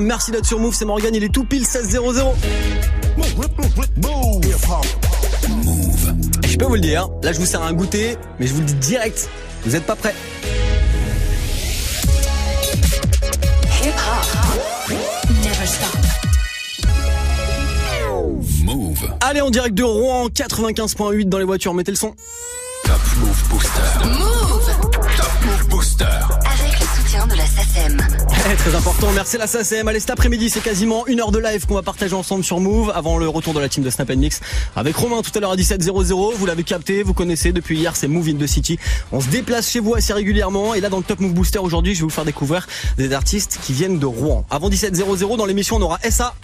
Merci d'être sur Move, c'est Morgan, il est tout pile 16-0-0. Je peux vous le dire, là je vous sers un goûter, mais je vous le dis direct, vous êtes pas prêts. Move. Allez, en direct de Rouen, 95.8 dans les voitures, mettez le son. Top Move Booster. Move très important, merci la SACM. Allez, cet après-midi, c'est quasiment une heure de live qu'on va partager ensemble sur Move avant le retour de la team de Snap Mix avec Romain tout à l'heure à 17.00. Vous l'avez capté, vous connaissez depuis hier, c'est Move in the City. On se déplace chez vous assez régulièrement et là, dans le Top Move Booster aujourd'hui, je vais vous faire découvrir des artistes qui viennent de Rouen. Avant 17.00, dans l'émission, on aura SA.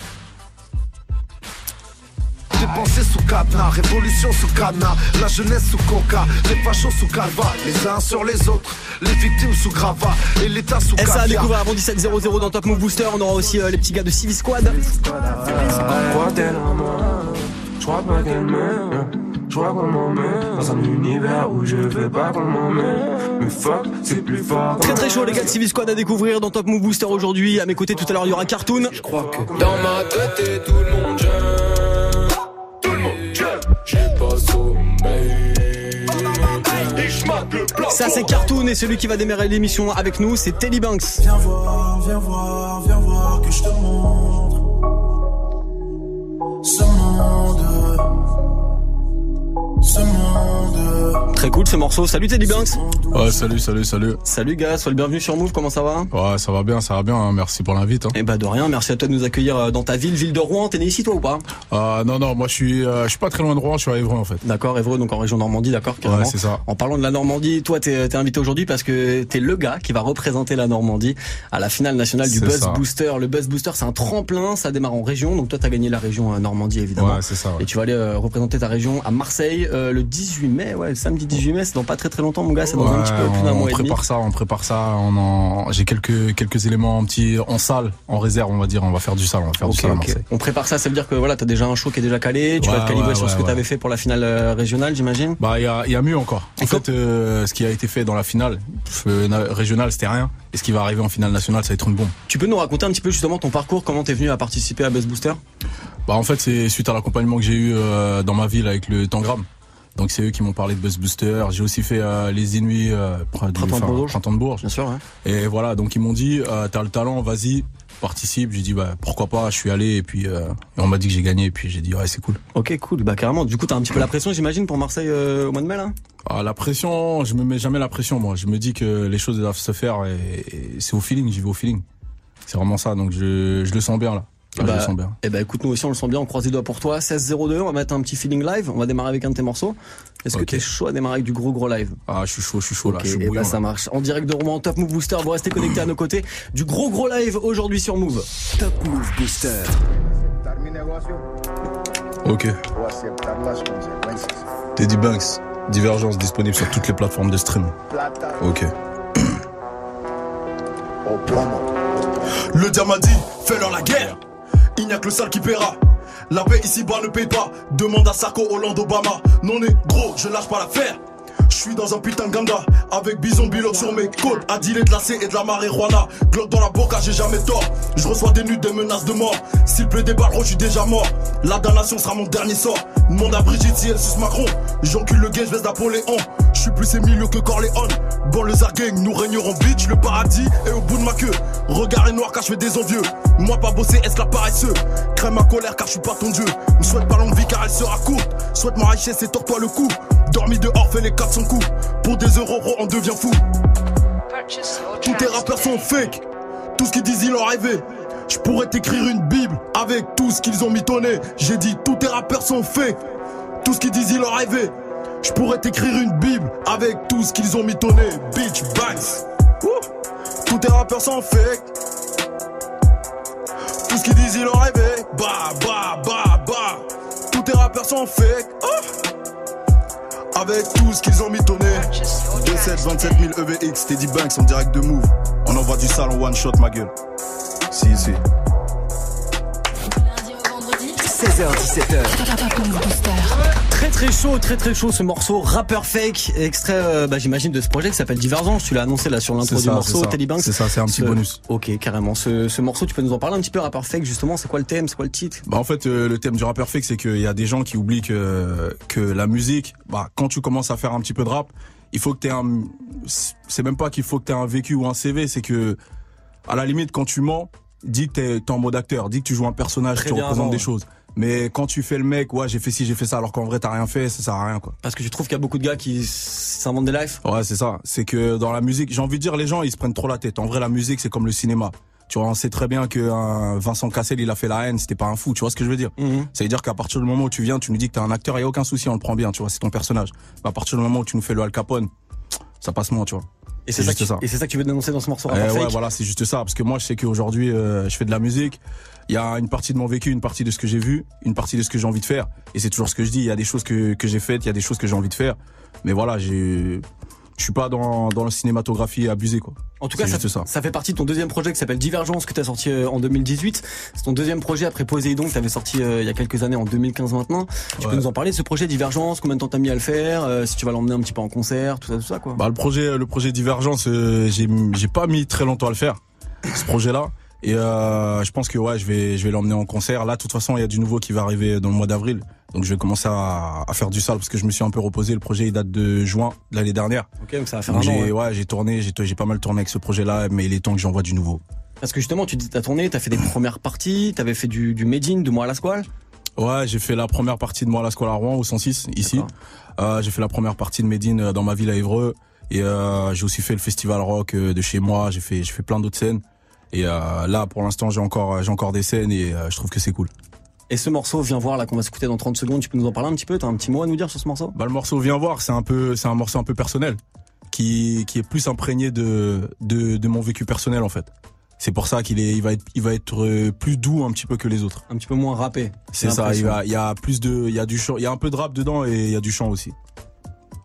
J'ai pensé sous cadenas, révolution sous cadenas, la jeunesse sous coca, les fachos sous calva, les uns sur les autres, les victimes sous grava et l'État sous SA à découvrir avant 17.00 dans Top Move Booster. On aura aussi euh, les petits gars de Civi Squad. crois Je crois pas qu'elle m'aime Je crois qu'on m'emmène Dans un univers où je veux pas qu'on m'emmène Mais fuck, c'est plus fort Très très chaud les gars de Civi Squad à découvrir dans Top Move Booster aujourd'hui. À mes côtés tout à l'heure il y aura Cartoon. Dans ma tête et tout le monde j'aime J'ai pas sommeil Ça c'est Cartoon et celui qui va démarrer l'émission avec nous c'est Telly Banks. Viens voir, viens voir, viens voir que je te montre ce monde. Très cool ce morceau. Salut Teddy Banks. Ouais, salut, salut, salut. Salut gars, sois le bienvenu sur Move, comment ça va? Ouais, ça va bien, ça va bien, hein, merci pour l'invite. Hein. Eh bah de rien, merci à toi de nous accueillir euh, dans ta ville, ville de Rouen. T'es né ici toi ou pas? Ah non, non, moi je suis, euh, je suis pas très loin de Rouen, je suis à Évreux en fait. D'accord, Évreux, donc en région Normandie, d'accord carrément. Ouais, c'est ça. En parlant de la Normandie, toi t'es t'es invité aujourd'hui parce que t'es le gars qui va représenter la Normandie à la finale nationale du Buzz ça. Booster. Le Buzz Booster c'est un tremplin, ça démarre en région, donc toi t'as gagné la région euh, Normandie évidemment. Ouais, c'est ça. Et tu vas aller euh, représenter ta région à Marseille euh, le 18 mai, ouais, le samedi 18 mai, c'est dans pas très très longtemps mon gars, c'est dans un petit peu plus d'un on, mois et demi. prépare ça, on prépare ça. On en, j'ai quelques quelques éléments en petit en salle, en réserve, on va dire. On va faire du sale, on va faire du à. Marseille. On prépare ça, ça veut dire que voilà, t'as déjà un show qui est déjà calé, tu vas te calibrer ouais, sur ce que t'avais fait pour la finale euh, régionale, j'imagine? Bah, il y a, il y a mieux encore. En Et fait, euh, ce qui a été fait dans la finale na- régionale, c'était rien. Et ce qui va arriver en finale nationale, ça va être une bombe. Tu peux nous raconter un petit peu justement ton parcours, comment t'es venu à participer à Best Booster? Bah en fait c'est suite à l'accompagnement que j'ai eu euh, dans ma ville avec le Tangram. Donc c'est eux qui m'ont parlé de Buzz Booster. J'ai aussi fait euh, les Inuits euh, Printemps de Bourges. Printemps de Bourges. Bien sûr, hein. Et voilà, donc ils m'ont dit euh, t'as le talent, vas-y, participe. J'ai dit bah pourquoi pas, je suis allé et puis euh, et on m'a dit que j'ai gagné et puis j'ai dit ouais c'est cool. Ok, cool, bah carrément. Du coup, t'as un petit peu la pression, j'imagine, pour Marseille euh, au mois de mai là? Ah, la pression, je me mets jamais la pression moi. Je me dis que les choses doivent se faire et, et c'est au feeling, j'y vais au feeling. C'est vraiment ça, donc je, je le sens bien là. Là, je bah, le sens bien. Eh bah écoute, nous aussi on le sent bien, on croise les doigts pour toi. 16-02, on va mettre un petit feeling live, on va démarrer avec un de tes morceaux. Est-ce que t'es chaud à démarrer avec du gros gros live? Ah je suis chaud, je suis chaud là, Ok, je suis eh bouillant. bah ça marche. En direct de Rouen, Top Move Booster, vous restez connectés à nos côtés. Du gros gros live aujourd'hui sur Move. Top Move Booster. Ok. Teddy Banks, Divergence disponible sur toutes les plateformes de stream. Ok. Le m'a dit, fais-leur la guerre. Il n'y a que le sale qui paiera. La paix ici-bas ne paye pas. Demande à Sarko, Hollande, Obama. Non, né, gros, je lâche pas l'affaire. Je suis dans un putain de Avec bison bilote sur mes côtes. Et de la C et de la marijuana Glock dans la boca j'ai jamais tort. Je reçois des nudes des menaces de mort. S'il pleut des balles je suis déjà mort. La damnation sera mon dernier sort. Demande à Brigitte si elle suce Macron. J'encule le gay je baisse Napoléon. Je suis plus milieux que Corleone. Bon le Zargang nous régnerons bitch Le paradis. Est au bout de ma queue Regard est noir car je fais des envieux Moi pas bosser est-ce la paresseux Crème ma colère car je suis pas ton dieu. Me souhaite pas longue vie car elle sera courte. Souhaite ma richesse et tords-toi le cou Dormi dehors fais les 400 coups Pour des euros on devient fou Tous tes rappeurs sont fake Tout ce qu'ils disent ils ont rêvé je pourrais t'écrire une bible avec tout ce qu'ils ont mitonné. J'ai dit tous tes rappeurs sont fake. Tout ce qu'ils disent ils ont rêvé. Je pourrais t'écrire une bible avec tout ce qu'ils ont mitonné. Bitch bangs. Tous tes rappeurs sont fake. Tout ce qu'ils disent ils ont rêvé. Bah bah bah bah. Tous tes rappeurs sont fake. Oh. Avec tout ce qu'ils ont mitonné. 27 27 000 EVX, Teddy Banks en direct de Move. On envoie du sale en one shot, ma gueule. Si, si. Lundi au vendredi, 16 16h17h. Très très chaud, très très chaud ce morceau Rapper Fake, extrait euh, bah, j'imagine de ce projet qui s'appelle Divergence, tu l'as annoncé là sur l'intro du ça, morceau. Teddy Banks. C'est ça, c'est un petit Ce- bonus. Ok, carrément. Ce, ce morceau, tu peux nous en parler un petit peu, Rapper Fake justement, c'est quoi le thème, c'est quoi le titre? Bah en fait euh, le thème du rappeur fake c'est qu'il y a des gens qui oublient que que la musique bah quand tu commences à faire un petit peu de rap il faut que tu aies un c'est même pas qu'il faut que tu aies un vécu ou un CV c'est que à la limite quand tu mens dis que t'es t'es en mode acteur dis que tu joues un personnage représentes avant, des choses mais quand tu fais le mec ouais j'ai fait ci j'ai fait ça alors qu'en vrai t'as rien fait ça sert à rien quoi Parce que tu trouves qu'il y a beaucoup de gars qui s'inventent des lives Ouais, c'est ça. C'est que dans la musique, j'ai envie de dire, les gens, ils se prennent trop la tête. En vrai, la musique, c'est comme le cinéma. Tu vois, on sait très bien que Vincent Cassel, il a fait la haine, c'était pas un fou. Tu vois ce que je veux dire? Mhm. Ça veut dire qu'à partir du moment où tu viens, tu nous dis que t'es un acteur, il y a aucun souci, on le prend bien. Tu vois, c'est ton personnage. Mais à partir du moment où tu nous fais le Al Capone, ça passe moins, tu vois. Et c'est ça, et c'est ça que tu veux dénoncer dans ce morceau Eh ouais, voilà, c'est juste ça. Parce que moi, je sais qu'aujourd'hui, euh, je fais de la musique. Il y a une partie de mon vécu, une partie de ce que j'ai vu, une partie de ce que j'ai envie de faire. Et c'est toujours ce que je dis. Il y a des choses que, que j'ai faites, il y a des choses que j'ai envie de faire. Mais voilà, j'ai, je suis pas dans, dans la cinématographie abusée, quoi. En tout cas, ça, ça. ça fait partie de ton deuxième projet qui s'appelle Divergence que tu as sorti euh, en 2018. C'est ton deuxième projet après Poséidon que tu avais sorti euh, il y a quelques années en 2015 maintenant. Tu peux nous en parler de ce projet Divergence Combien de temps t'as mis à le faire euh, Si tu vas l'emmener un petit peu en concert, tout ça, tout ça quoi. Bah, le projet, le projet Divergence, euh, j'ai, j'ai pas mis très longtemps à le faire, ce projet-là. Et euh, je pense que ouais, je vais, je vais l'emmener en concert. Là, de toute façon, il y a du nouveau qui va arriver dans le mois d'avril. Donc, je vais commencer à, à faire du sale parce que je me suis un peu reposé. Le projet, il date de juin de l'année dernière. ok, donc ça va faire Donc, un an. j'ai, ouais. ouais, j'ai tourné, j'ai, pas mal tourné avec ce projet-là, mais il est temps que j'envoie du nouveau. Parce que justement, tu dis t'as tourné, t'as fait des premières parties, t'avais fait du, du Made in, de moi à la squale. Ouais, j'ai fait la première partie de moi à la Squale à Rouen au 106 ici. Euh, j'ai fait la première partie de Médine euh, dans ma ville à Évreux et euh, j'ai aussi fait le festival rock euh, de chez moi. J'ai fait j'ai fait plein d'autres scènes et euh, là pour l'instant j'ai encore j'ai encore des scènes et euh, je trouve que c'est cool. Et ce morceau, viens voir là qu'on va s'écouter dans 30 secondes. Tu peux nous en parler un petit peu? T'as un petit mot à nous dire sur ce morceau? Bah le morceau Viens voir, c'est un peu c'est un morceau un peu personnel qui qui est plus imprégné de de, de mon vécu personnel en fait. C'est pour ça qu'il est il va être il va être euh, plus doux un petit peu que les autres. Un petit peu moins rappé. C'est ça, il, l'impression. va- il y a plus de il y a du chant, il y a un peu de rap dedans et il y a du chant aussi.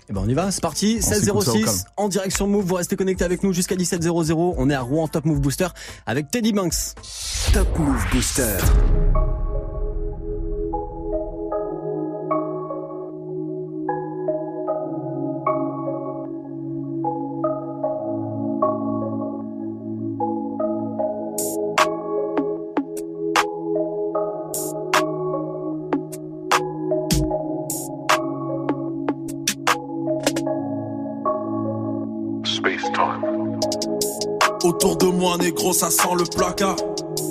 Eh ben on y va, c'est parti. On s'écoute ça au 1606 calme. en direction Move. Vous restez connectés avec nous jusqu'à 1700. On est à Rouen Top Move Booster avec Teddy Banks. Top Move Booster. Négro, ça sent le placard.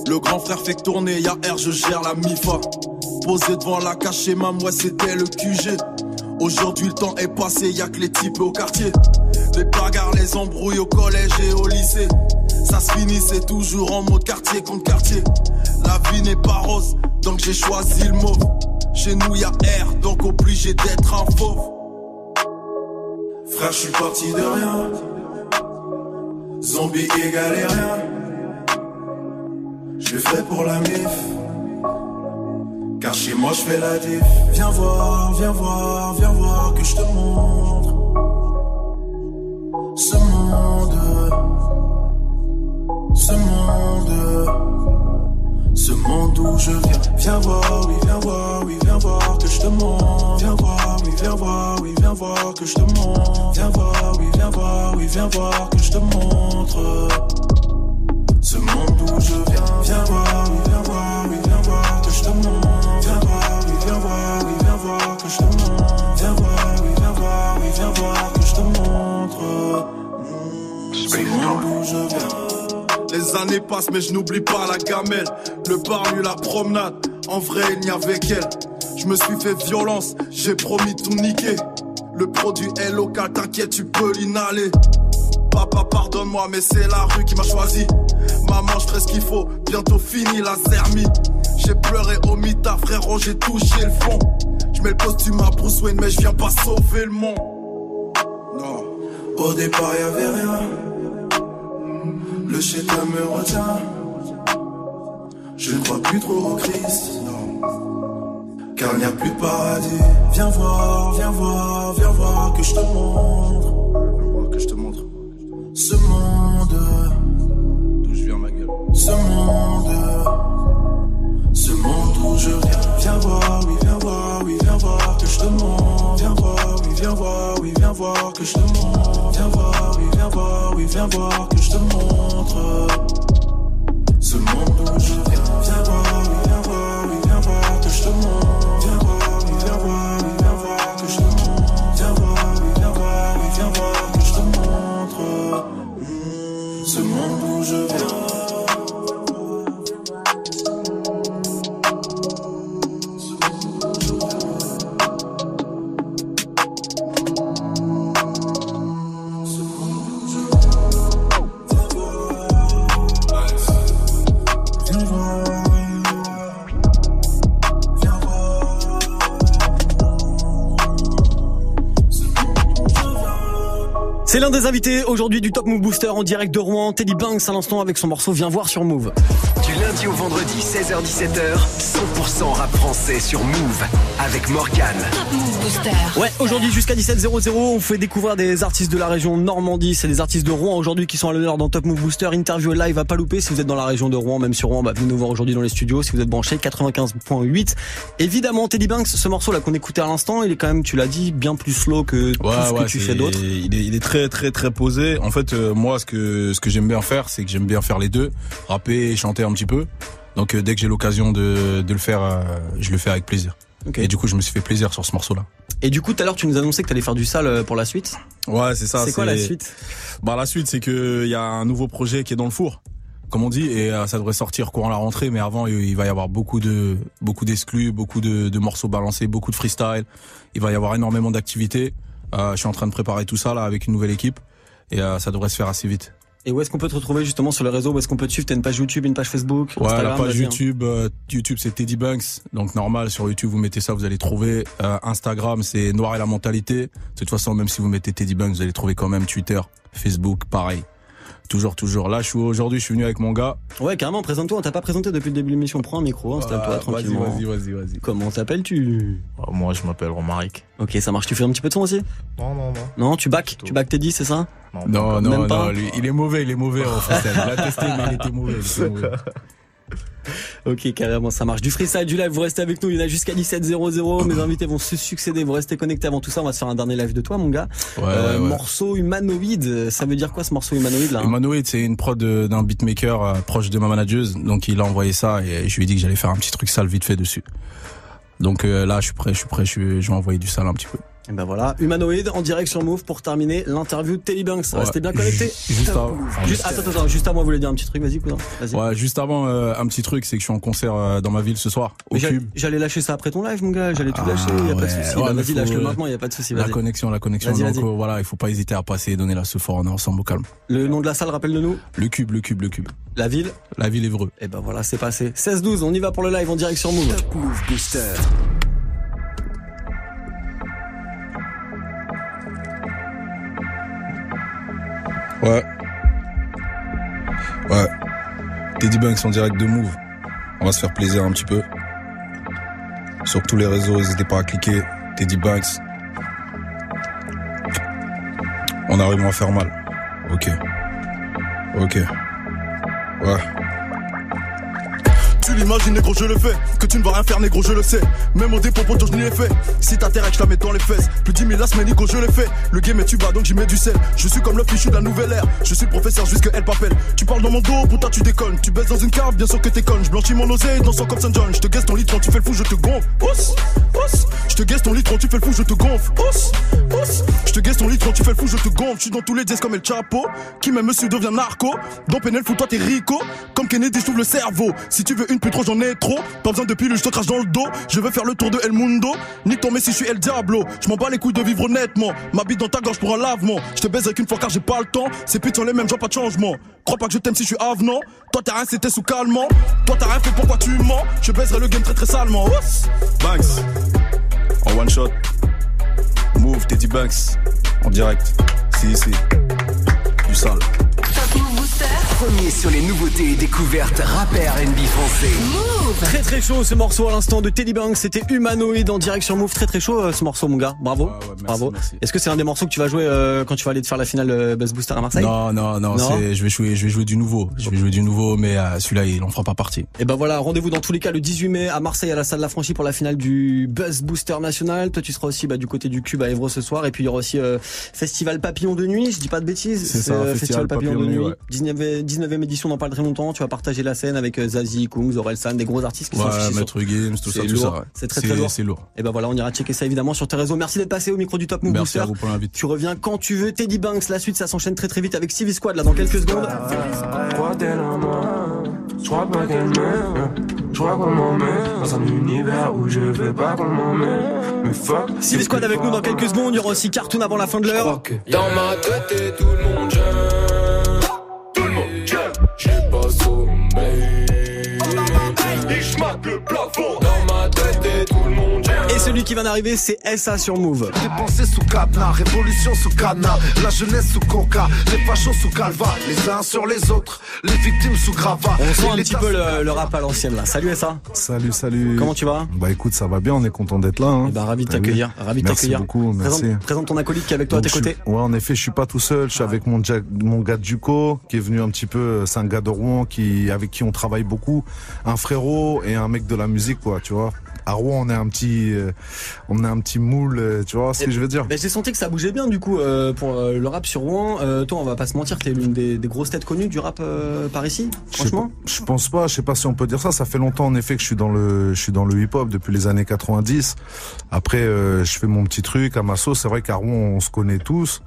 Le grand frère fait tourner, y'a R, je gère la MIFA. Posé devant la cachée, ma ouais, c'était le QG. Aujourd'hui, le temps est passé, y'a que les types au quartier. Les bagarres, les embrouilles au collège et au lycée. Ça se finissait toujours en mode quartier contre quartier. La vie n'est pas rose, donc j'ai choisi le mauve. Chez nous, y'a R, donc obligé d'être un fauve. Frère, je suis parti de rien. Zombie et rien. Je ferai pour la mif. Car chez moi je fais la diff. Viens voir, viens voir, viens voir que je te montre. Ce monde. Ce monde. Ce monde où je viens. Viens voir, oui, viens voir, oui, viens voir que je te montre. Viens voir, oui, viens voir, oui, viens voir que je te montre. Viens voir, oui, viens voir, oui, viens voir que je te montre. Ce monde où je viens, viens voir, oui, viens voir, oui, viens voir que je te montre. Viens voir, oui, viens voir, oui, viens voir que je te montre. Viens voir, oui, viens voir, oui, viens voir que je te montre. Ce monde où je viens. Les années passent, mais je n'oublie pas la gamelle. Le bar, lui, la promenade. En vrai, il n'y avait qu'elle. Je me suis fait violence, j'ai promis tout niquer. Le produit est local, t'inquiète, tu peux l'inhaler. Papa, pardonne-moi, mais c'est la rue qui m'a choisi. Maman, je ferai ce qu'il faut, bientôt fini la zermie. J'ai pleuré au mita, frérot, j'ai touché le fond. Je mets le costume à Bruce Wayne, mais je viens pas sauver le monde. Non. Au départ, y avait rien. Le chétan me retient. Je ne crois plus trop au Christ, non. Car il n'y a plus de paradis. Viens voir, viens voir, viens voir que je te montre. Viens voir que je te montre. Ce monde. D'où je viens, ma gueule. Ce monde. Ce monde où je viens. Viens voir, oui, viens voir, oui, viens voir que je te montre. Viens voir viens voir, oui, viens voir que je te montre. Viens voir, oui, viens voir, oui, viens voir que je te montre. Ce monde Invités aujourd'hui du Top Move Booster en direct de Rouen, Teddy Banks à l'instant avec son morceau Viens voir sur Move. Du lundi au vendredi, 16h-17h, 100% rap français sur Move avec Morgan. Top Move Booster. Ouais, aujourd'hui jusqu'à 17h00, on fait découvrir des artistes de la région Normandie, c'est des artistes de Rouen aujourd'hui qui sont à l'honneur dans Top Move Booster, interview live à pas louper si vous êtes dans la région de Rouen, même sur Rouen, bah, venez nous voir aujourd'hui dans les studios si vous êtes branché 95.8. Évidemment, Teddy Banks, ce morceau là qu'on écoutait à l'instant, il est quand même, tu l'as dit, bien plus slow que tout ce que tu fais d'autre. Il est, il est très très très posé. En fait, euh, moi, ce que ce que j'aime bien faire, c'est que j'aime bien faire les deux, rapper et chanter un petit peu. Donc euh, dès que j'ai l'occasion de, de le faire, euh, je le fais avec plaisir. Et du coup, je me suis fait plaisir sur ce morceau-là. Et du coup, tout à l'heure, tu nous annonçais que t'allais faire du sale euh, pour la suite. Ouais, c'est ça. C'est quoi la suite? Bah la suite, c'est que il y a un nouveau projet qui est dans le four, comme on dit, et euh, ça devrait sortir courant la rentrée. Mais avant, il il va y avoir beaucoup de beaucoup d'exclus, beaucoup de, de morceaux balancés, beaucoup de freestyle. Il va y avoir énormément d'activités. Euh, je suis en train de préparer tout ça là avec une nouvelle équipe, et euh, ça devrait se faire assez vite. Et où est-ce qu'on peut te retrouver justement sur les réseaux? Où est-ce qu'on peut te suivre? T'as une page YouTube, une page Facebook Ouais, Instagram, la page hein. YouTube, euh, YouTube c'est Teddy Banks, donc normal sur YouTube vous mettez ça, vous allez trouver. Euh, Instagram c'est Noir et la mentalité. De toute façon, même si vous mettez Teddy Banks, vous allez trouver quand même Twitter, Facebook, pareil. Toujours, toujours. Là, je suis aujourd'hui, je suis venu avec mon gars. Ouais, carrément, présente-toi. On t'a pas présenté depuis le début de l'émission. Prends un micro, installe-toi Ah, tranquillement. Vas-y, vas-y, vas-y. Comment t'appelles-tu Oh, Moi, je m'appelle Romaric. Ok, ça marche. Tu fais un petit peu de son aussi Non, non, non. Non, tu back Tu back Teddy, c'est ça Non, non, Même pas non, lui, il est mauvais, il est mauvais en. Il l'a testé, mais il était mauvais. il était mauvais. Ok, carrément, ça marche. Du freestyle, du live, vous restez avec nous. Il y en a jusqu'à 17.00. Mes invités vont se succéder. Vous restez connectés avant tout ça. On va se faire un dernier live de toi, mon gars. Ouais, Euh, ouais. Morceau humanoïde. Ça veut dire quoi ce morceau humanoïde là hein? Humanoid, c'est une prod d'un beatmaker euh, proche de ma manageuse. Donc il a envoyé ça et je lui ai dit que j'allais faire un petit truc sale vite fait dessus. Donc euh, là, je suis prêt, je suis prêt, je vais envoyer du sale un petit peu. Et ben voilà, humanoïde en direct sur Move pour terminer l'interview de Teddy Banks. Ouais. Restez bien connectés. Juste avant. Juste, attends, attends, juste avant, vous voulez dire un petit truc, vas-y, cousin. Vas-y. Ouais, juste avant, euh, un petit truc, c'est que je suis en concert euh, dans ma ville ce soir, au j'allais- Cube. J'allais lâcher ça après ton live, mon gars. J'allais tout Ah, lâcher. Y a pas de souci. Ouais, Bah, vas-y, lâche-le maintenant. Y a pas de souci. La connexion, la connexion. Vas-y, Donc vas-y. euh, voilà, il faut pas hésiter à passer et donner la ce fort. On est ensemble au calme. Le nom de la salle, rappelle-le-nous. Le Cube, le Cube, le Cube. La ville. La ville Évreux. Et ben voilà, c'est passé. 16-12, on y va pour le live en direct sur Move. Move Booster. Ouais. Ouais. Teddy Banks en direct de Move. On va se faire plaisir un petit peu. Sur tous les réseaux, n'hésitez pas à cliquer. Teddy Banks. On arrive à faire mal. Ok. Ok. Ouais. Tu l'imagines, négro, je le fais. Que tu ne vas rien faire, négro, je le sais. Même au dépôt, poteau, je n'y ai fait. Si t'intéresse, je la mets dans les fesses. Plus 10 000 la semaine, négro, je le fais. Le game est tu vas, donc j'y mets du sel. Je suis comme le fichu de la nouvelle ère. Je suis professeur jusque elle m'appelle. Tu parles dans mon dos, putain, tu déconnes. Tu baisses dans une cave, bien sûr que t'es conne. Je blanchis mon oseille dans son comme Saint John. Je te guesse ton litron, tu fais le fou, je te gonfle. Os, os. Je te guesse ton litron, tu fais le fou, je te gonfle. Os, os. Je te guesse ton litron, tu fais le fou, je te gonfle. Je suis dans tous les dièses comme El Chapo. Qui même monsieur devient narco. Dans Penel, fous-toi, t'es rico. Comme Kennedy, le cerveau. Si tu veux une plus trop, j'en ai trop. Pas besoin de pilule, je te crache dans le dos. Je veux faire le tour de El Mundo. Nique ton Messi, je suis El Diablo. Je m'en bats les couilles de vivre honnêtement. Ma bite dans ta gorge pour un lavement. Je te baiserai qu'une fois car j'ai pas le temps. Ces putes sont les mêmes, genre pas de changement. Crois pas que je t'aime si je suis avenant. Toi t'as rien, c'était sous calmant. Toi t'as rien fait, pourquoi tu mens? Je baiserai le game très très salement. Oups. Banks. En one shot. Move, Teddy Banks. En direct. Si, si. Du sale. Move premier sur les nouveautés et découvertes rappeurs R&B français. Très très chaud ce morceau à l'instant de Teddy Banks, c'était Humanoid en direct sur Move, très très chaud euh, ce morceau mon gars, bravo, Ouais, ouais, merci, bravo. Est-ce que c'est un des morceaux que tu vas jouer euh, quand tu vas aller te faire la finale euh, Buzz Booster à Marseille? Non, non, non, Non c'est, je vais jouer, je vais jouer du nouveau. Je vais jouer du nouveau, mais euh, celui-là, il en fera pas partie. Et ben voilà, rendez-vous dans tous les cas le 18 mai à Marseille à la salle La Franchie pour la finale du Buzz Booster National. Toi tu seras aussi bah, du côté du Cube à Évro ce soir et puis il y aura aussi euh, Festival Papillon de nuit, je dis pas de bêtises, C'est ça, euh, Festival Papillon de nuit, ouais. 19e, 19e édition dans pas très longtemps, tu vas partager la scène avec euh, Zazie, Kungs, Orelsan, des gros artistes qui sont Ouais, sur Maître Games, tout ça, C'est tout lourd, ça. ouais. c'est très, très lourd. C'est lourd. Et ben voilà, on ira checker ça évidemment sur tes réseaux. Merci d'être passé au micro du Top Move Merci Booster. à vous pour l'invite. Tu reviens quand tu veux. Teddy Banks, la suite, ça s'enchaîne très très vite avec Stevie Squad là dans quelques secondes. Quoi t'es la main Je crois pas qu'elle m'aime Je crois qu'on m'emmène Dans un univers où je veux pas qu'on m'emmène Mais fuck Stevie Squad avec nous dans quelques secondes. Il y aura aussi Cartoon avant la fin de l'heure. Dans ma tête et tout le monde j'aime J'ai pas sommeil Et je le plafond celui qui vient d'arriver, c'est SA sur Move. Dépensé sous cadenas, révolution sous cadenas, la jeunesse sous coca, les fachos sous calva, les uns sur les autres, les victimes sous gravat. On sent un petit peu le, le rap à l'ancienne là. Salut SA. Salut, salut. Comment tu vas Bah écoute, ça va bien, on est content d'être là. Hein. Eh ben, ravi de vu t'accueillir. Ravi de Merci t'accueillir. beaucoup, merci. Présente, présente ton acolyte qui est avec toi à tes côtés. suis- ouais, en effet, je suis pas tout seul. Je suis avec mon, Jack- mon gars Duco, qui est venu un petit peu. C'est un gars de Rouen qui, avec qui on travaille beaucoup. Un frérot et un mec de la musique, quoi, tu vois. À Rouen, on est un petit, euh, on est un petit moule, euh, tu vois ce que je veux dire. Ben, j'ai senti que ça bougeait bien du coup euh, pour euh, le rap sur Rouen. Toi, on va pas se mentir, t'es l'une des, des grosses têtes connues du rap par ici. Franchement. Je pense pas, je sais pas si on peut dire ça. Ça fait longtemps en effet que je suis dans le, je suis dans le hip-hop depuis les années 90. Après, je fais mon petit truc à ma sauce. C'est vrai qu'à Rouen, on se connaît tous.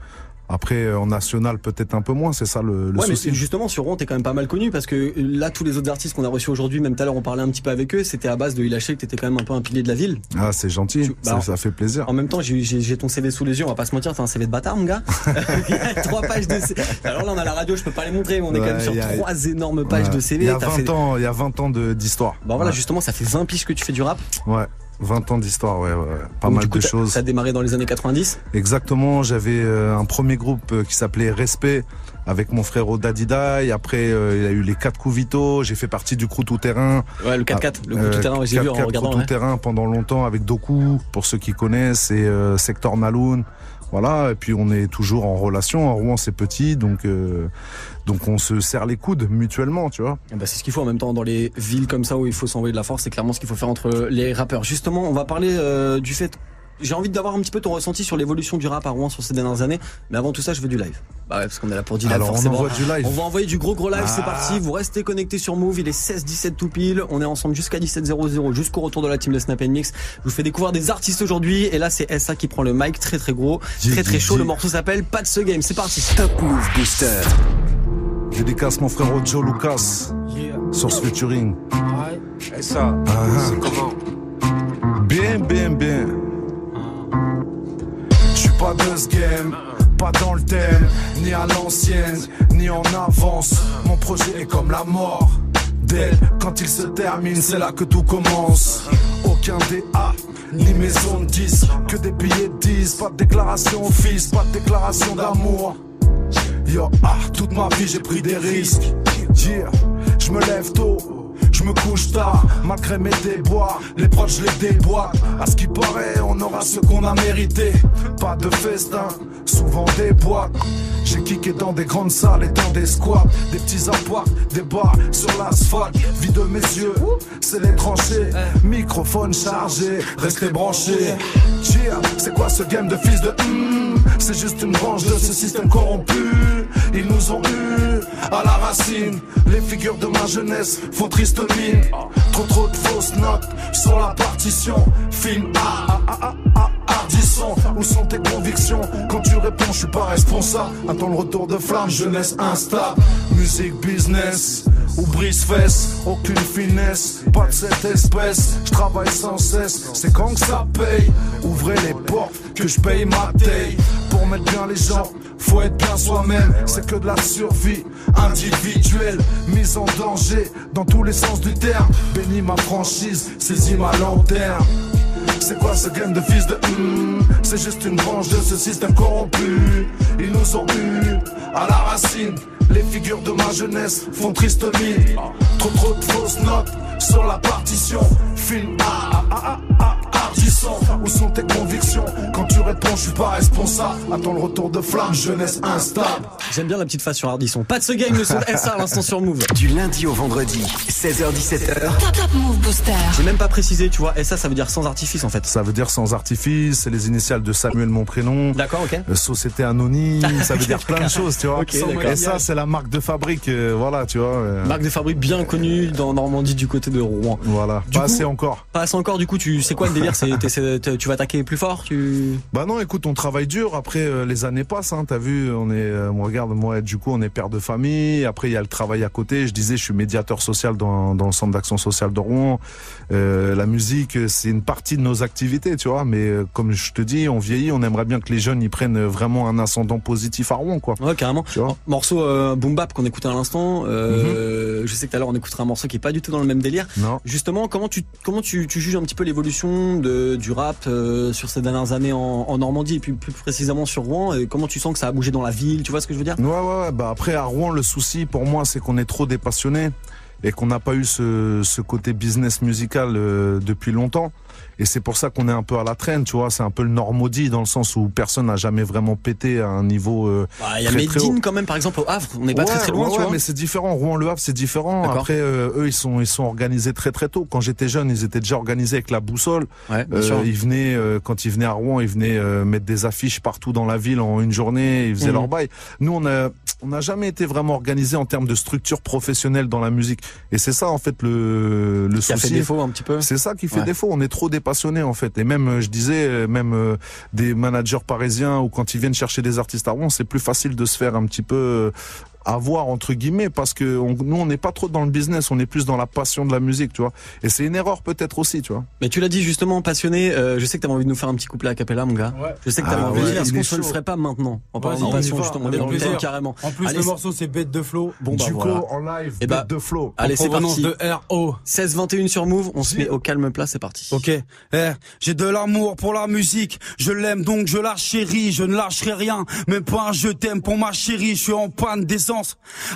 Après, euh, en national, peut-être un peu moins. C'est ça le, le Ouais, mais souci. justement sur Rouen, t'es quand même pas mal connu parce que là, tous les autres artistes qu'on a reçus aujourd'hui, même tout à l'heure, on parlait un petit peu avec eux. C'était à base de Ilaché que t'étais quand même un peu un pilier de la ville. Ah, c'est gentil. Tu- bah, ça fait plaisir. En même temps, j'ai- ton CV sous les yeux, on va pas se mentir, t'as un CV de bâtard, mon gars. Il y a trois pages de CV. Alors là, on a la radio, je peux pas les montrer, mais on est quand même sur a- trois énormes pages Ouais. de CV. Il y a T'as 20 fait- ans, il y a 20 ans d'histoire. Bon voilà, justement, ça fait 20 piges que tu fais du rap. Ouais. 20 ans d'histoire, ouais, ouais. Pas Donc, mal coup, de choses. T'as démarré dans les années 90. Exactement, j'avais euh, un premier groupe euh, qui s'appelait Respect avec mon frère Dadidaï. Après, euh, il y a eu les 4 coups Vito. J'ai fait partie du crew tout terrain. Ouais, le 4-4, le coup Euh, tout terrain, ouais, j'ai vu en 4-4 regardant. crew ouais. tout terrain pendant longtemps avec Doku, pour ceux qui connaissent, et euh, Sector Naloun. Voilà, et puis on est toujours en relation. En Rouen, c'est petit, donc euh, donc on se serre les coudes mutuellement, tu vois. Ben, c'est ce qu'il faut en même temps dans les villes comme ça où il faut s'envoyer de la force. C'est clairement ce qu'il faut faire entre les rappeurs. Justement, on va parler euh, du fait. J'ai envie d'avoir un petit peu ton ressenti sur l'évolution du rap à Rouen sur ces dernières années. Mais avant tout ça, je veux du live. Bah ouais, parce qu'on est là pour du live. Alors on forcément. envoie du live. On va envoyer du gros gros live, c'est Ah. parti. Vous restez connectés sur Move, il est 16-17 tout pile. On est ensemble jusqu'à 17-00, jusqu'au retour de la team de Snap Mix. Je vous fais découvrir des artistes aujourd'hui. Et là, c'est SA qui prend le mic, très très gros, très très chaud. Le morceau s'appelle Pas de ce game. C'est parti. Top Move Booster. Dédicace mon frère Joe Lucas sur ce featuring. Et ça, Ah, ah. c'est comment Bien, bien, bien. Pas de ce game, pas dans le thème, ni à l'ancienne, ni en avance. Mon projet est comme la mort. Dès quand il se termine, c'est là que tout commence. Aucun DA, ni maison de 10, que des billets de 10. Pas de déclaration fils, pas de déclaration d'amour. Yo, ah, toute ma vie j'ai pris des risques. Yeah, je me lève tôt. Je me couche tard, malgré mes déboires, les proches les déboîte. À ce qui paraît, on aura ce qu'on a mérité. Pas de festin, souvent des boîtes. J'ai kické dans des grandes salles et dans des squats, des petits apparts, des bars sur l'asphalte. Vie de mes yeux, c'est les tranchées. Microphone chargé, restez branchés. Yeah, c'est quoi ce game de fils de hum C'est juste une branche de ce système corrompu. Ils nous ont eu à la racine. Les figures de ma jeunesse font triste mine. Trop trop de fausses notes sur la partition. Film A, A, A, A, A, Ardisson. Où sont tes convictions? Quand tu réponds, je suis pas responsable. Attends le retour de flamme, jeunesse instable. Musique business ou brise-fesse, aucune finesse, pas de cette espèce. Je travaille sans cesse, c'est quand que ça paye? Ouvrez les portes, que je paye ma taille. Pour mettre bien les gens, faut être bien soi-même. C'est que de la survie individuelle, mise en danger dans tous les sens du terme. Bénis ma franchise, saisis ma lanterne. C'est quoi ce game de fils de hum C'est juste une branche de ce système corrompu. Ils nous ont eu à la racine. Les figures de ma jeunesse font triste mine. Trop trop de fausses notes sur la partition. Film ah, ah, ah, Où sont tes convictions Quand tu réponds, je suis pas responsable. Attends le retour de flamme, jeunesse instable. J'aime bien la petite face sur Ardisson. Pas de ce game, le son de SA à l'instant sur Move. Du lundi au vendredi, 16h17h, Top Top Move Booster. J'ai même pas précisé, tu vois. SA, ça veut dire sans artifice en fait. Ça veut dire sans artifice, c'est les initiales de Samuel, mon prénom. D'accord, ok. Euh, Société anonyme, ça veut dire plein de choses, tu vois. Ok, d'accord. Et ça, c'est la marque de fabrique, euh, voilà, tu vois. euh, Marque de fabrique bien connue dans Normandie du côté de Rouen. Voilà, Du pas coup- assez encore. Pas assez encore, du coup, tu sais quoi le délire Tu vas attaquer plus fort tu... Bah non, écoute, on travaille dur. Après, euh, les années passent. Hein, T'as vu, on est, euh, regarde, moi, du coup, on est père de famille. Après, il y a le travail à côté. Je disais, je suis médiateur social dans, dans le centre d'action sociale de Rouen. Euh, la musique, c'est une partie de nos activités, tu vois. Mais comme je te dis, on vieillit. On aimerait bien que les jeunes y prennent vraiment un ascendant positif à Rouen, quoi. Ouais, carrément. Morceau euh, Boom Bap qu'on écoutait à l'instant. Euh, Je sais que tout à l'heure on écoutera un morceau qui est pas du tout dans le même délire. Non. Justement, comment tu comment tu, tu juges un petit peu l'évolution de du rap euh, sur ces dernières années en, Normandie et puis plus précisément sur Rouen et Comment tu sens que ça a bougé dans la ville Tu vois ce que je veux dire? Ouais, ouais, ouais. Bah après, à Rouen, le souci pour moi, c'est qu'on est trop dépassionnés et qu'on n'a pas eu ce, ce côté business musical euh, depuis longtemps. Et c'est pour ça qu'on est un peu à la traîne, tu vois. C'est un peu le Normandie dans le sens où personne n'a jamais vraiment pété à un niveau. euh, Bah, Il y a très, Medine quand même par exemple au Havre. On n'est pas Ouais, très très loin, ouais, tu ouais, vois. mais c'est différent. Rouen Le Havre, c'est différent. Après, euh, eux, ils sont ils sont organisés très très tôt. Quand j'étais jeune, ils étaient déjà organisés avec la boussole. Ouais, Euh, ils venaient euh, quand ils venaient à Rouen, ils venaient mettre des affiches partout dans la ville en une journée. Ils faisaient Mhm. leur bail. Nous, on a on n'a jamais été vraiment organisé en termes de structure professionnelle dans la musique. Et c'est ça en fait le le Qui a fait souci. défaut un petit peu. C'est ça qui fait Ouais. défaut. On est trop dépassionnés en fait. Et même, euh, je disais, euh, même euh, des managers parisiens ou quand ils viennent chercher des artistes à Rouen, c'est plus facile de se faire un petit peu euh, avoir entre guillemets parce que on- nous on n'est pas trop dans le business, on est plus dans la passion de la musique, tu vois. Et c'est une erreur peut-être aussi, tu vois. Mais tu l'as dit justement passionné. euh, je sais que t'avais envie de nous faire un petit couplet à cappella, mon gars. Ouais. Je sais que t'avais Ah envie. ouais, Est-ce qu'on se le ferait pas maintenant En parlant de passion, justement, on est Avec dans le thème plaisir. carrément. En plus, Allez, le morceau, c'est bête de flow. Bon bah Duco voilà. en live, Eh bah, bête de flow. Allez, c'est parti. de RO. 16-21 sur Move, on se met au calme plat, c'est parti. Ok, eh, j'ai de l'amour pour la musique, je l'aime donc je la chéris, je ne lâcherai rien, même pas un je t'aime pour ma chérie, je suis en panne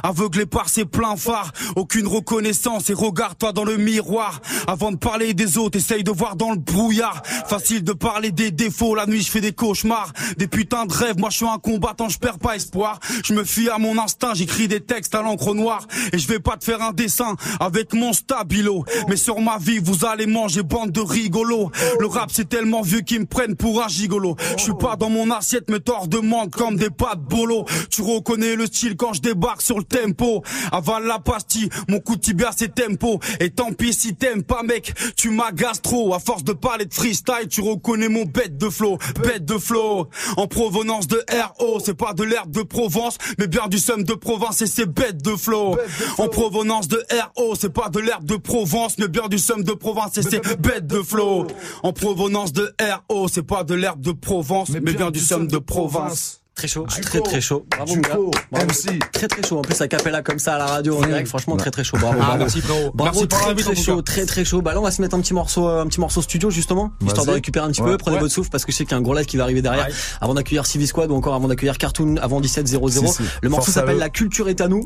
aveuglé par ses pleins phares, aucune reconnaissance. Et regarde-toi dans le miroir, avant de parler des autres, essaye de voir dans le brouillard, facile de parler des défauts, la nuit je fais des cauchemars, des putains de rêves, moi je suis un combattant, je perds pas espoir, je me fie à mon instinct, j'écris des textes à l'encre noire, et je vais pas te faire un dessin avec mon stabilo, mais sur ma vie vous allez manger bande de rigolos, le rap c'est tellement vieux qu'ils me prennent pour un gigolo, je suis pas dans mon assiette mais t'en demande comme des pâtes bolo, tu reconnais le style quand je débarque sur le tempo, avale la pastille, mon coup de tibia c'est tempo, et tant pis si t'aimes pas mec, tu m'agaces trop, à force de parler de freestyle, tu reconnais mon bête de flow, bête de flow, en provenance de RO, c'est pas de l'herbe de Provence, mais bien du seum de province et c'est bête de flow, en provenance de RO, c'est pas de l'herbe de Provence, mais bien du seum de province et c'est bête de flow, en provenance de RO, c'est pas de l'herbe de Provence, mais bien du seum de province. Très chaud, Duco. très très chaud. Bravo. Duco, Bravo. MC. Très très chaud. En plus, à capella comme ça à la radio en direct, franchement, très très chaud. Bravo, Ah, bravo. merci. Bravo, Merci très très tout chaud, très très chaud. Bah là, on va se mettre un petit morceau, euh, un petit morceau studio justement, histoire de récupérer un petit Ouais. peu. Prenez Ouais. votre souffle parce que je sais qu'il y a un gros live qui va arriver derrière. Ouais. Avant d'accueillir Civi Squad ou encore avant d'accueillir Cartoon avant 17.00. Si, si. Le morceau s'appelle. La culture est à nous.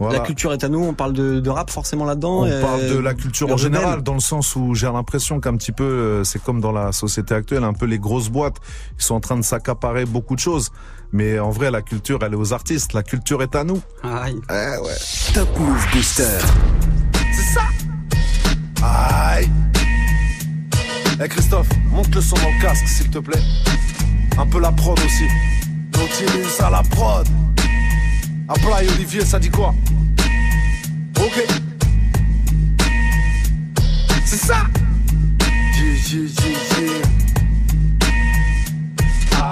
Voilà. La culture est à nous. On parle de, de rap forcément là-dedans. On euh, parle de la culture en urbaine. général, dans le sens où j'ai l'impression qu'un petit peu, euh, c'est comme dans la société actuelle, un peu les grosses boîtes, ils sont en train de s'accaparer beaucoup de choses. Mais en vrai, la culture, elle est aux artistes. La culture est à nous. Aïe. Eh ouais. Top Move Booster. Aïe. Eh Christophe, monte le son dans le casque, s'il te plaît. Un peu la prod aussi. Nautilus à la prod. Apply Olivier, ça dit quoi? Ok. C'est ça yeah, yeah, yeah.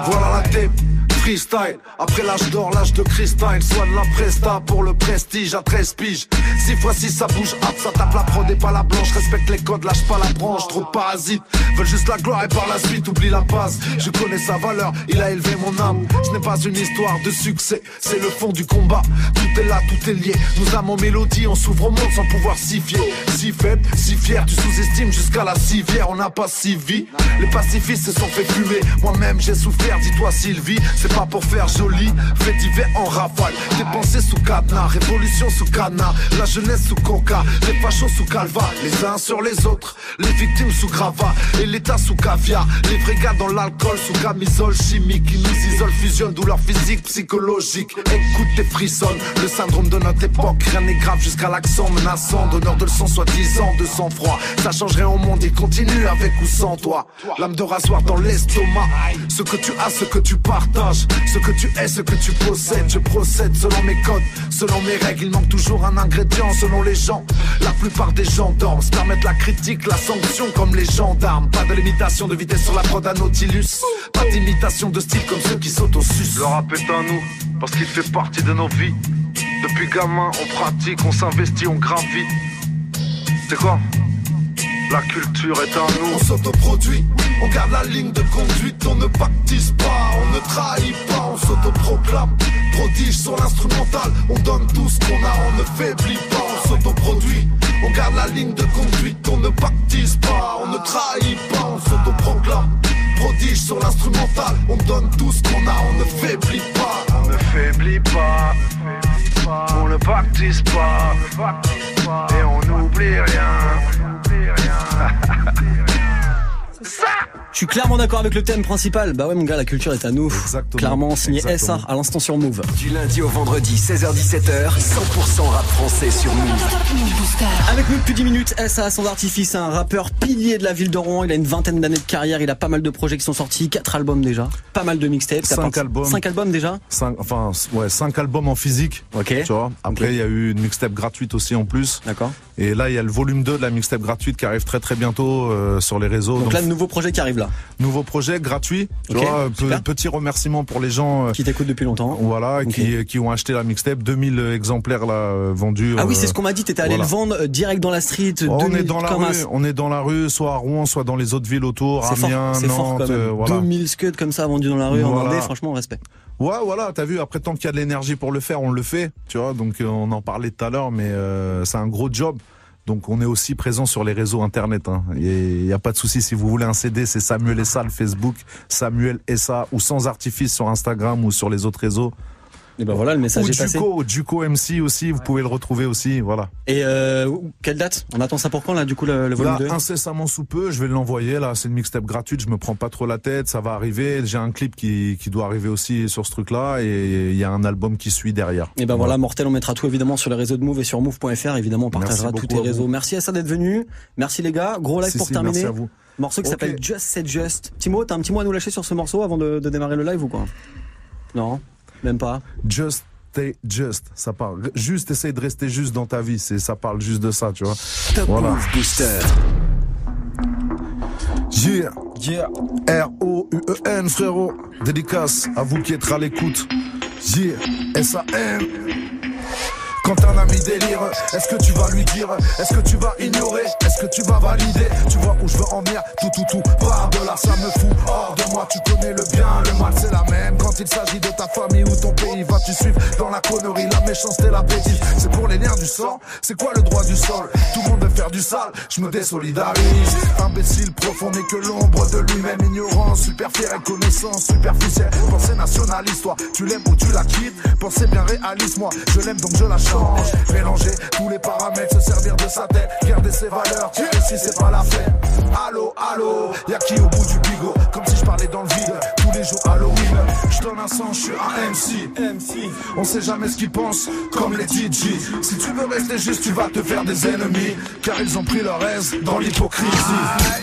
Voilà la tape. Freestyle, après l'âge d'or, l'âge de cristal, soigne la presta pour le prestige à 13 piges. 6 fois 6 ça bouge, hop, ça tape la prod et pas la blanche, respecte les codes, lâche pas la branche, trop de parasites, veulent juste la gloire et par la suite oublie la base. Je connais sa valeur, il a élevé mon âme. Ce n'est pas une histoire de succès, c'est le fond du combat. Tout est là, tout est lié. Nous âmes en mélodie, on s'ouvre au monde sans pouvoir s'y fier. Si faible, si fier, tu sous-estimes jusqu'à la civière, on n'a pas si vie. Les pacifistes se sont fait fumer, moi-même j'ai souffert, dis-toi Sylvie, c'est pas pour faire joli, fait divers en rafale. Dépensé sous cadenas, révolution sous cadenas, la jeunesse sous coca, les fachos sous calva, les uns sur les autres, les victimes sous grava et l'état sous caviar. Les vrais dans l'alcool sous camisole chimique, ils nous isolent, fusionnent douleur physique, psychologique. Écoute tes frissonnes, le syndrome de notre époque, rien n'est grave jusqu'à l'accent menaçant, donneur de leçons soi-disant de sang-froid. Ça changerait au monde, il continue avec ou sans toi. Lame de rasoir dans l'estomac, ce que tu as, ce que tu partages, ce que tu es, ce que tu possèdes. Je procède selon mes codes, selon mes règles. Il manque toujours un ingrédient selon les gens. La plupart des gens dorment, se permettent la critique, la sanction comme les gendarmes. Pas de limitation de vitesse sur la prod à Nautilus. Pas d'imitation de style comme ceux qui sautent au sus. Le rap est à nous, parce qu'il fait partie de nos vies. Depuis gamin, on pratique, on s'investit, on gravit. C'est quoi? La culture est à nous. On s'autoproduit, on garde la ligne de conduite, on ne pactise pas, on ne trahit pas, on s'autoproclame. Prodige sur l'instrumental, on donne tout ce qu'on a, on ne faiblit pas, on s'autoproduit. On garde la ligne de conduite, on ne pactise pas, on ne trahit pas, on s'autoproclame. Prodige sur l'instrumental, on donne tout ce qu'on a, on ne faiblit pas. On ne faiblit pas, on ne pactise pas, et on n'oublie rien. Ça Je suis clairement d'accord avec le thème principal. Bah ouais, mon gars, la culture est à nous. Clairement, signé Exactement. SA à l'instant sur Move. Du lundi au vendredi, 16h-17h, 100% rap français sur Move. Avec nous depuis 10 minutes, SA sans artifice, un rappeur pilier de la ville de Rouen. Il a une vingtaine d'années de carrière, il a pas mal de projets qui sont sortis, quatre albums déjà, pas mal de mixtapes. T'as Cinq parti- albums. Cinq albums déjà Cinq, enfin, ouais, cinq albums en physique. Ok. Tu vois. Après, il y a eu une mixtape gratuite aussi en plus. D'accord. Et là, il y a le volume 2 de la mixtape gratuite qui arrive très très bientôt euh, sur les réseaux. Donc là, le nouveau projet qui arrive là. nouveau projet gratuit. Tu Ok, vois, euh, pe- petit remerciement pour les gens euh, qui t'écoutent depuis longtemps. Voilà, qui, qui ont acheté la mixtape. 2000 exemplaires là vendus. Ah oui, euh, c'est ce qu'on m'a dit. T'étais allé voilà. le vendre direct dans la street. Oh, on 2000 est dans la rue, un- on est dans la rue, soit à Rouen, soit dans les autres villes autour, C'est fort, Amiens, fort Nantes, même. euh, voilà. 2000 scuds comme ça vendus dans la rue en. Indé, franchement, respect. Ouais, voilà, t'as vu, après tant qu'il y a de l'énergie pour le faire, on le fait, tu vois, donc euh, on en parlait tout à l'heure, mais euh, c'est un gros job. Donc on est aussi présent sur les réseaux internet. Hein. Il n'y a pas de souci, si vous voulez un CD, c'est Samuel Essa le Facebook, Samuel Essa ou sans artifice sur Instagram ou sur les autres réseaux. Et ben voilà, le message ou est passé. Duco, Duco MC aussi, vous pouvez le retrouver aussi, voilà. Et euh, quelle date? On attend ça pour quand là du coup le, le volume Là, 2 incessamment sous peu, je vais l'envoyer. Là, c'est une mixtape gratuite. Je me prends pas trop la tête. Ça va arriver. J'ai un clip qui, qui doit arriver aussi sur ce truc-là, et il y a un album qui suit derrière. Et ben voilà, Mortel, on mettra tout évidemment sur les réseaux de Move et sur Move.fr. Évidemment, on partagera tous tes réseaux. Merci à ça d'être venu. Merci les gars. Gros live Si, pour si, terminer. merci à vous. Morceau qui s'appelle Just Said Just. Petit mot, t'as un petit mot à nous lâcher sur ce morceau avant de, de démarrer le live ou quoi? Non, même pas. Just stay just. Ça parle. Juste essaye de rester juste dans ta vie. C'est, ça parle juste de ça, tu vois. Top voilà. Move Booster. Yeah. Yeah. R-O-U-E-N, frérot. Dédicace à vous qui êtes à l'écoute. Yeah. S-A-M. Quand un ami délire, est-ce que tu vas lui dire? Est-ce que tu vas ignorer? Est-ce que tu vas valider? Tu vois où je veux en venir? Tout, tout, tout, par de là, ça me fout hors de moi Tu connais le bien, le mal, c'est la même Quand il s'agit de ta famille ou ton pays. Vas-tu suivre dans la connerie, la méchanceté, la bêtise? C'est pour les liens du sang. C'est quoi le droit du sol? Tout le monde veut faire du sale, je me désolidarise. Imbécile profond n'est que l'ombre de lui-même. Ignorant, super fier et connaissance superficielle Pensée nationaliste, toi, tu l'aimes ou tu la quittes. Pensée bien réaliste, moi, je l'aime donc je la change. Mélanger tous les paramètres, se servir de sa tête Garder ses valeurs, tirer si c'est pas la fête? Allô, allô, y'a qui au bout du bigot? Comme si je parlais dans le vide, tous les jours Halloween donne un sens, je suis un MC. MC On sait jamais ce qu'ils pensent, comme les DJ Si tu veux rester juste, tu vas te faire des ennemis Car ils ont pris leur aise dans l'hypocrisie.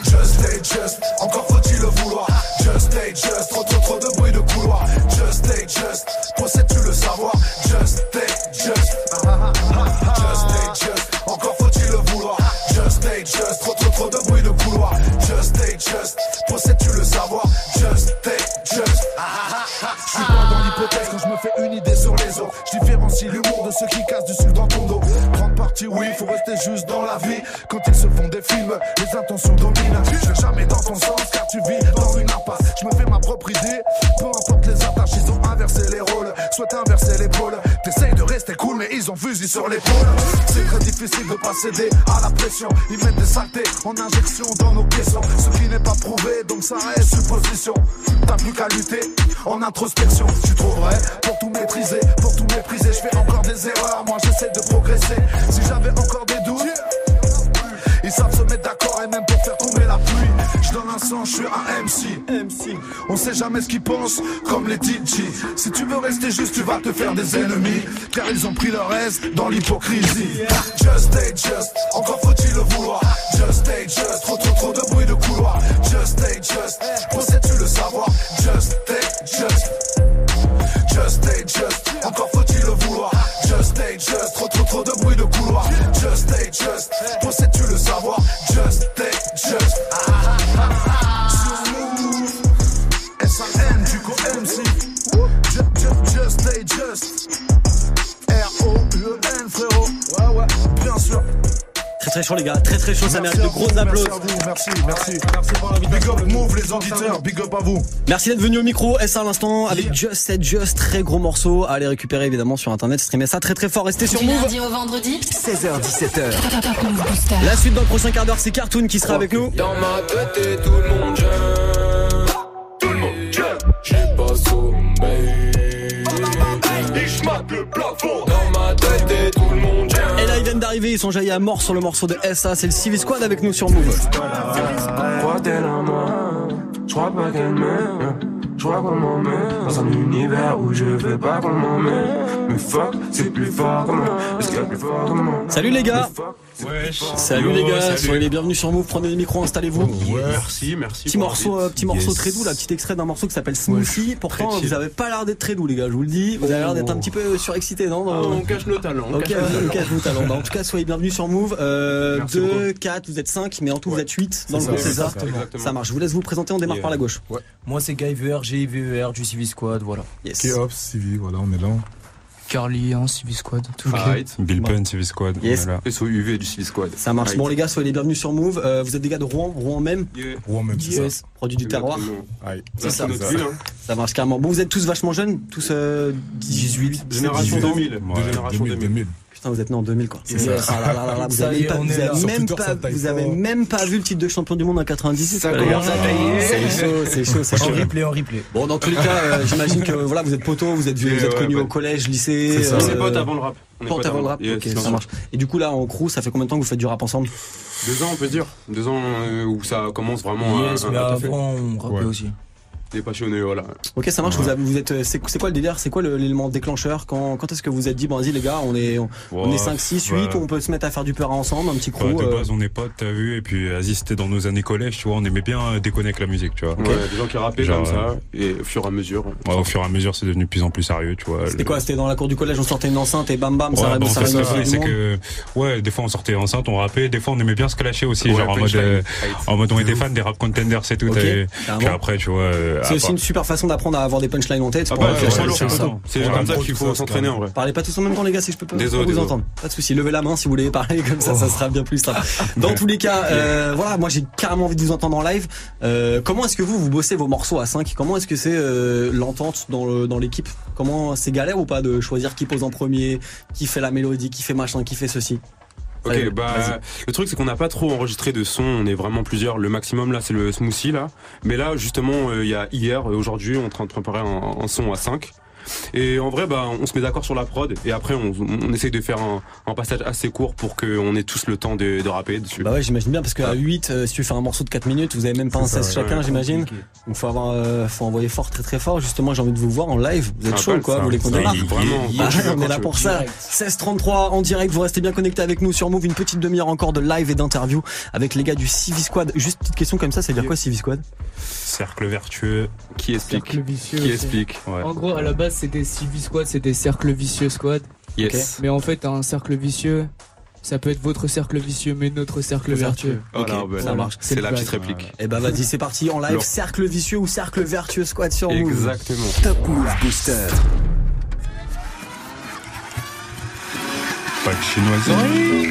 Just stay just, encore faut-il le vouloir. Just stay just, trop trop trop de bruit de couloir. Just stay just, possèdes-tu le savoir? Just stay just. Just stay just, encore faut-il le vouloir. Just stay just, trop trop trop de bruit de couloir. Just stay just, une idée sur les autres. Je différencie l'humour de ceux qui cassent du sucre dans ton dos. Grande partie oui, faut rester juste dans la vie. Quand ils se font des films, les intentions dominent. Je jamais dans ton sens sur l'épaule. C'est très difficile de pas céder à la pression. Ils mettent des saletés en injection dans nos caissons. Ce qui n'est pas prouvé, donc ça reste supposition. T'as plus qu'à lutter en introspection. Tu trouverais pour tout maîtriser, pour tout mépriser. Je fais encore des erreurs, moi j'essaie de progresser. Si j'avais encore des doutes. Ils savent se mettre d'accord et même pour faire. Je donne un sang, je suis un MC. MC. On sait jamais ce qu'ils pensent, comme les DJ. Si tu veux rester juste, tu vas te faire des ennemis. Car ils ont pris leur aise dans l'hypocrisie. Just stay just, encore faut-il le vouloir. Just stay just, trop trop trop de bruit de couloir. Just stay just, possèdes-tu le savoir. Just stay just. Just stay just, encore faut-il le vouloir. Just stay just, trop trop trop de bruit de couloir. Just stay just, chaud les gars, très très chaud, ça mérite de gros applaudissements. Merci, merci. Merci pour l'invitation. Big up Move, les auditeurs. Big up à vous. Merci d'être venu au micro, S à l'instant avec Just Set Just, très gros morceau à aller récupérer évidemment sur internet, streamer ça très très fort, restez sur Du Move. lundi au vendredi 16h17h. Top Move Booster. La suite dans le prochain quart d'heure, c'est Cartoon qui sera avec nous. Dans ma tête et tout le monde jeune Ils sont jaillis à mort sur le morceau de SA, c'est le Civi Squad avec nous sur Move. M'aime J'crois qu'on m'emmène Dans un univers où je veux pas qu'on m'emmène Mais fuck, c'est plus fort que moi Est-ce qu'il y a plus fort que moi Salut les gars Wesh. Salut les gars, soyez les bienvenus sur Move, prenez les micros, installez-vous. Merci, merci. Petit morceau, euh, petit morceau Yes. très doux, là, petit extrait d'un morceau qui s'appelle Smoothie. Pourtant, très chill. vous avez pas l'air d'être très doux, les gars, je vous le dis. Vous avez l'air d'être un petit peu surexcité, non Ah, on cache nos talents. on cache nos on talents. cache vos talents. Bah, en tout cas, soyez bienvenus sur Move. Euh, Merci 2, 4, vous êtes 5, mais en tout vous êtes 8 dans le groupe c'est César. ça, exactement. Ça marche. Je vous laisse vous présenter, on démarre Yeah. par la gauche. Moi c'est Guyver, GIVER du Civi Squad, voilà. Yes. K-Ops, CV, voilà, on est là. Carly, hein, Civi Squad. Ok. Bill Penn, CV Squad. Yes. on est là. SOUV du Civil Squad. Ça marche. Bon, les gars, soyez les bienvenus sur Move. Euh, vous êtes des gars de Rouen, Rouen même. Rouen même, c'est Yes. Produit du terroir. C'est ça. notre ville, hein. Ça marche carrément. Bon, vous êtes tous vachement jeunes, tous euh, 18, Génération 18 ans. 2000. Ouais. Génération 2000. 2000. Putain, vous êtes nés en 2000 quoi. C'est ça. Ah là là là là, vous avez même pas, vous avez même vous avez même vu le titre de champion du monde en 98. Ça commence à tailler. C'est chaud, c'est chaud, c'est En chaud. replay, en replay. Bon, dans tous les cas, euh, j'imagine que voilà, vous êtes potos, vous êtes, vous êtes ouais. au collège, lycée. C'est euh, potes avant le rap. Potes avant le rap. Ok, ça marche. Et du coup là, en crew, ça fait combien de temps que vous faites du rap ensemble? Deux ans, on peut dire. Deux ans euh, où ça commence vraiment Yes, à, mais avant on rappelait Ouais. aussi. Des passionnés, voilà. Ok, ça marche. Vous, avez, vous êtes, c'est c'est quoi le délire? C'est quoi l'élément déclencheur? Quand, quand est-ce que vous êtes dit, bon, vas-y les gars, on est, on, on est Ouais, 5, 6, 8, ouais. on peut se mettre à faire du peur ensemble, un petit Bah, crew. de euh, base, on est potes, t'as vu, et puis vas-y, c'était dans nos années collège, tu vois, on aimait bien euh, déconner avec la musique, tu vois. Ouais, des gens qui rappaient Genre, comme ça. Et au fur et à mesure. Ouais, au fur et à mesure, c'est devenu de plus en plus sérieux, tu vois. C'était Le- quoi? C'était dans la cour du collège, on sortait une enceinte et bam bam, ça Ouais, bon, ça c'est réunissait ça, tout le c'est que, ouais, des fois on sortait enceinte, on rappait, des fois on aimait bien se clasher aussi, genre en mode, euh, Right. en mode on était fan des rap contenders et tout, puis après, tu vois, C'est à aussi une super façon d'apprendre à avoir des punchlines en tête. Ah bah, c'est. C'est comme ça qu'il faut s'entraîner en vrai. Parlez pas tous en même temps les gars si je peux pas, vous désolé. entendre. Pas de souci, levez la main si vous voulez parler comme ça, ça sera bien plus simple. Dans tous les cas, euh, voilà, moi j'ai carrément envie de vous entendre en live. Euh, comment est-ce que vous vous bossez vos morceaux à 5 Comment est-ce que c'est euh, l'entente dans le dans l'équipe? Comment c'est galère ou pas de choisir qui pose en premier, qui fait la mélodie, qui fait machin, qui fait ceci? Ok, Allez, bah le truc c'est qu'on n'a pas trop enregistré de son, on est vraiment plusieurs. Le maximum là c'est le smoothie là. Mais là justement euh, il y a hier, et aujourd'hui on est en train de préparer un, un son à 5. Et en vrai bah on se met d'accord sur la prod et après on, on essaye de faire un, un passage assez court pour qu'on ait tous le temps de, de rapper dessus. Bah ouais, j'imagine bien parce qu'à 8, euh, si tu fais un morceau de 4 minutes, vous avez même pas un 16 chacun, ouais, j'imagine. Donc faut avoir, euh, faut envoyer fort, très très fort. Justement, j'ai envie de vous voir en live. Vous êtes Ah, chaud pas quoi ça, Vous voulez qu'on démarre Bah, on est là pour ça. Direct. 16-33 en direct, vous restez bien connectés avec nous sur Move, une petite demi-heure encore de live et d'interview avec les gars du Civi Squad. Juste petite question comme ça, ça veut dire quoi Civi Squad? Cercle vertueux. Qui explique Cercle vicieux. Qui aussi. explique Ouais. En gros, à la base, c'était Civi Squad, c'était Cercle Vicieux Squad. Yes. Mais en fait, un cercle vicieux, ça peut être votre cercle vicieux, mais notre cercle vertueux. Voilà, Ok, bah, ça marche. C'est la petite réplique. Eh bah vas-y, c'est parti en live. Cercle vicieux ou cercle vertueux Squad sur Move. Exactement. Top Move Booster. Pas de chinoiserie.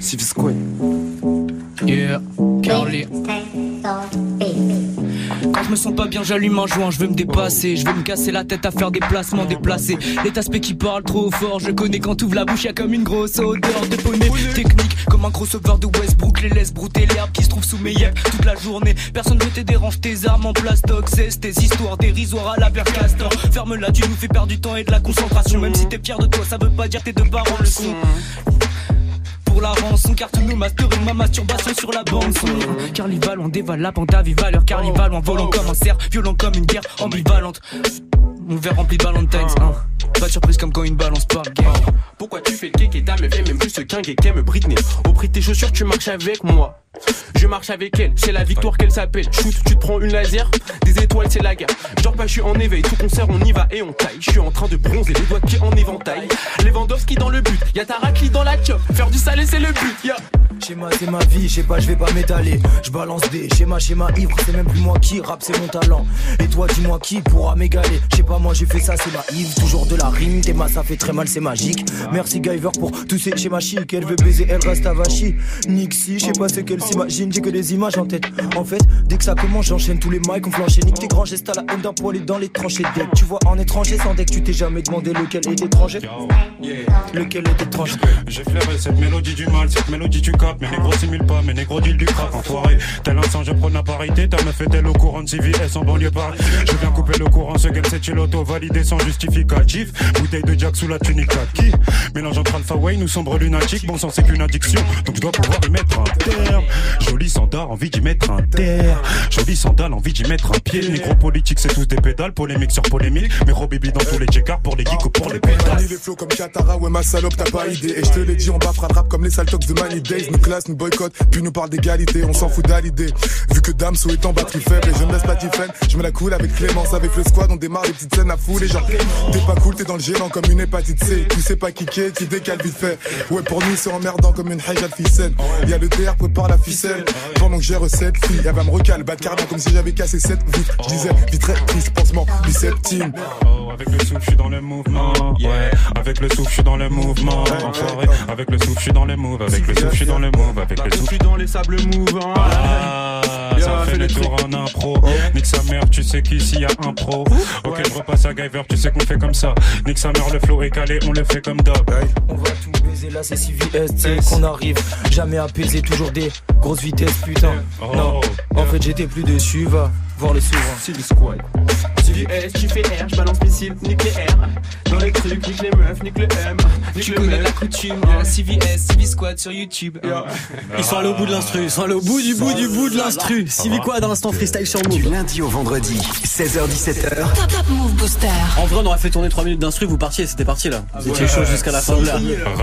Civ Squad. Je me sens pas bien, j'allume un joint, je veux me dépasser. Je veux me casser la tête à faire des placements déplacés. Les aspects qui parlent trop fort, je connais quand ouvre la bouche, y comme une grosse odeur de poney. Technique, comme un gros sauveur de Westbrook, les laisse brouter l'herbe qui se trouve sous mes yeux toute la journée. Personne ne te dérange tes armes en plastoc, c'est tes histoires dérisoires à la Castor. Ferme-la, tu nous fais perdre du temps et de la concentration. Même si t'es fier de toi, ça veut pas dire tes deux parents le sont. Pour la rançon, car tous nous masterons ma masturbation sur la bande son. Carnival, on dévale la vive valeur. Carnival, en volant comme un cerf, violent comme une guerre ambivalente. Mon verre rempli de Valentine's, hein. Pas de surprise comme quand une balance parle game. Pourquoi tu fais le cake et même plus ce qu'un aime Britney Au prix de tes chaussures tu marches avec moi Je marche avec elle, c'est la victoire qu'elle s'appelle Shoot, tu te prends une laser, des étoiles c'est la guerre Genre pas je suis en éveil, tout concert on y va et on taille Je suis en train de bronzer, les doigts pied en éventail Lewandowski dans le but, y'a ta raclée dans la chop Faire du salé c'est le but, yeah Schéma c'est ma vie, je pas, je vais pas m'étaler. Je balance des schémas, schéma ivre, c'est même plus moi qui rap, c'est mon talent. Et toi, dis-moi qui pourra m'égaler. Je sais pas, moi j'ai fait ça, c'est ma Yves, toujours de la rime. Tes ça fait très mal, c'est magique. Merci Guyver pour tous ces schémas chics. Elle veut baiser, elle reste à Vachi. Nixie, je sais pas ce qu'elle s'imagine, j'ai que des images en tête. En fait, dès que ça commence, j'enchaîne tous les mics, on flanche. Nique tes grands gestes à la haine d'un poil et dans les tranchées deck. Tu vois, en étranger, sans deck, tu t'es jamais demandé lequel est étranger. Lequel est étranger. J'ai flairé cette mélodie du mal, cette mélodie tu capes, mais négro simule pas, mais négro deal du crack enfoiré. Tel un sang, je prends la parité, ta meuf est-elle au courant de CVS en banlieue Paris Je viens couper le courant, ce qu'elle c'est l'auto validé sans justificatif. Bouteille de Jack sous la tunique à qui? Mélange entre Alpha Wayne ou sombre lunatique, bon sang c'est qu'une addiction, donc je dois pouvoir y mettre un terme. Joli sandal, envie d'y mettre un terre. Joli sandal, envie d'y mettre un pied. Négro politique, c'est tous des pédales, polémique sur polémique. Mais Robibi dans tous les checkers pour les geeks ou pour les pédales. les flots comme Katara, ouais ma salope t'as pas idée. Et je te l'ai dit on bas rap comme les saltox de Money Days. Nous classe, nous boycott, puis nous parle d'égalité. On s'en fout d'idée Vu que Damso est en batterie faible et je ne laisse pas Tiffen Je me la coule avec Clémence, avec le squad On démarre des petites scènes à fou Les gens, t'es pas cool, t'es dans le gênant comme une hépatite C. Tu sais pas kicker, tu décales vite fait. Ouais pour nous c'est emmerdant comme une haja de ficelle Y'a le DR prépare la ficelle Pendant que j'ai recette fille Elle va me recaler, battre carrément comme si j'avais cassé cette vitre Je disais vitre triste, pansement, biceptine Oh, avec le souffle, je suis dans le mouvement. Ouais, avec le souffle, je suis dans le mouvement. Avec le souffle, je suis dans le move. Avec le souffle, je suis dans le move. Avec le Je souffle. suis dans les sables mouvants Ah, ça fait le tour en impro. Nique sa mère, tu sais qu'ici y a un pro. Ok, je repasse à Guyver, tu sais qu'on fait comme ça. Nique sa mère, le flow est calé, on le fait comme d'hab. On va tout baiser là, c'est CVS, tu sais qu'on arrive jamais apaisé, toujours des grosses vitesses, putain. Non, en fait j'étais plus dessus, va voir le souverain. C'est squad. CVS, tu fais R, je balance missile nucléaire. Dans les trucs, nique les meufs, nique le M. Nique Tu le connais la coutume, hein, CVS, CV Squad sur YouTube. hein. Ils sont allés au bout de l'instru, ils sont allés au bout du bout du bout de l'instru. Civi quoi dans l'instant freestyle sur Du Move. lundi au vendredi, 16h-17h, Top Top Move Booster. En vrai, on aurait fait tourner 3 minutes d'instru, vous partiez, c'était parti là. Vous étiez chaud jusqu'à la fin de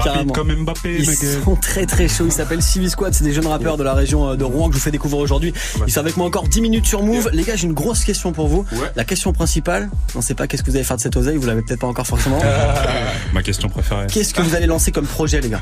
Carrément. comme Mbappé, Ils mec. sont très très chauds. Ils s'appellent Civi Squad. C'est des jeunes rappeurs de la région euh, de Rouen que je vous fais découvrir aujourd'hui. Ils sont avec moi encore 10 minutes sur Move. Les gars, j'ai une grosse question pour vous. La question principale, on sait pas qu'est-ce que vous allez faire de cette oseille. Vous l'avez peut-être pas encore forcément. Ma question préférée. Qu'est-ce que vous allez lancer comme projet, les gars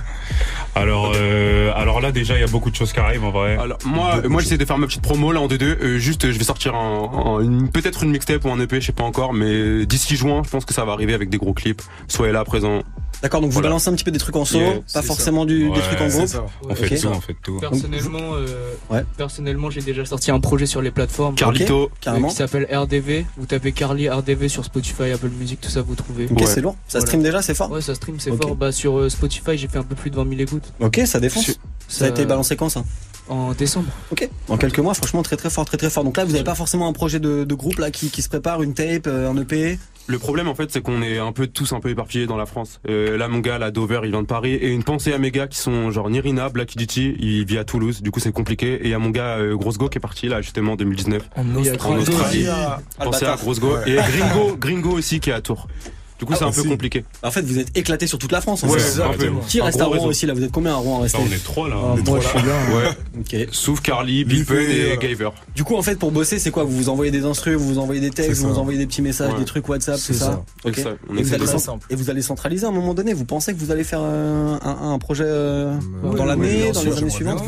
Alors, euh, alors là, déjà, il y a beaucoup de choses qui arrivent en vrai. Alors, moi, moi j'essaie de faire ma petite promo là en D2. Euh, juste, je vais sortir un, un- une- peut-être une mixtape ou un EP, je sais pas encore, mais d'ici juin, je pense que ça va arriver avec des gros clips. Soyez là, présent. D'accord, donc vous Voilà. balancez un petit peu des trucs en solo, Yeah, pas forcément du, des Ouais, trucs en groupe. ça. On fait tout, on fait tout. Personnellement, euh, Ouais. personnellement, j'ai déjà sorti un projet sur les plateformes. Carlito. Carrément. euh, Qui s'appelle RDV. Vous tapez Carly RDV sur Spotify, Apple Music, tout ça vous trouvez. Ok, Ouais. c'est lourd. Ça Voilà. stream déjà, c'est fort. Ouais, ça stream, c'est fort. Bah, sur euh, Spotify, j'ai fait un peu plus de 20 000 écoutes. Ok, ça défonce. Ça a été balancé quand ça En décembre. Ok. En quelques mois, franchement, très très fort, très très fort. Donc là, vous n'avez pas forcément un projet de, de groupe là qui, qui se prépare, une tape, euh, un EP. Le problème en fait, c'est qu'on est un peu tous un peu éparpillés dans la France. Euh, là, mon gars, là, Dover, il vient de Paris, et une pensée à mes gars qui sont genre Nirina, Black Iditi, il vit à Toulouse, du coup c'est compliqué. Et il y a mon gars euh, Grosse Go qui est parti là justement en 2019 En en Australie. Pensez à Albatar. Grosse Go et Gringo, Gringo aussi qui est à Tours. Du coup, c'est un peu compliqué. En fait, vous êtes éclaté sur toute la France. hein, Ouais, c'est ça. Qui reste à Rouen réseau. aussi là Vous êtes combien à Rouen resté on est trois là. Ah, moi, je suis là. Ouais. Ok. Sauf Carly, Big Pun et Gaver. Du coup, en fait, pour bosser, c'est quoi? Vous vous envoyez des instrus, vous vous envoyez des textes, vous vous envoyez des petits messages, Ouais. des trucs WhatsApp, c'est ça, ça. Ok. C'est ça. On Et vous, allez et vous allez centraliser à un moment donné? Vous pensez que vous allez faire euh, un, un projet euh, dans l'année, dans les années suivantes?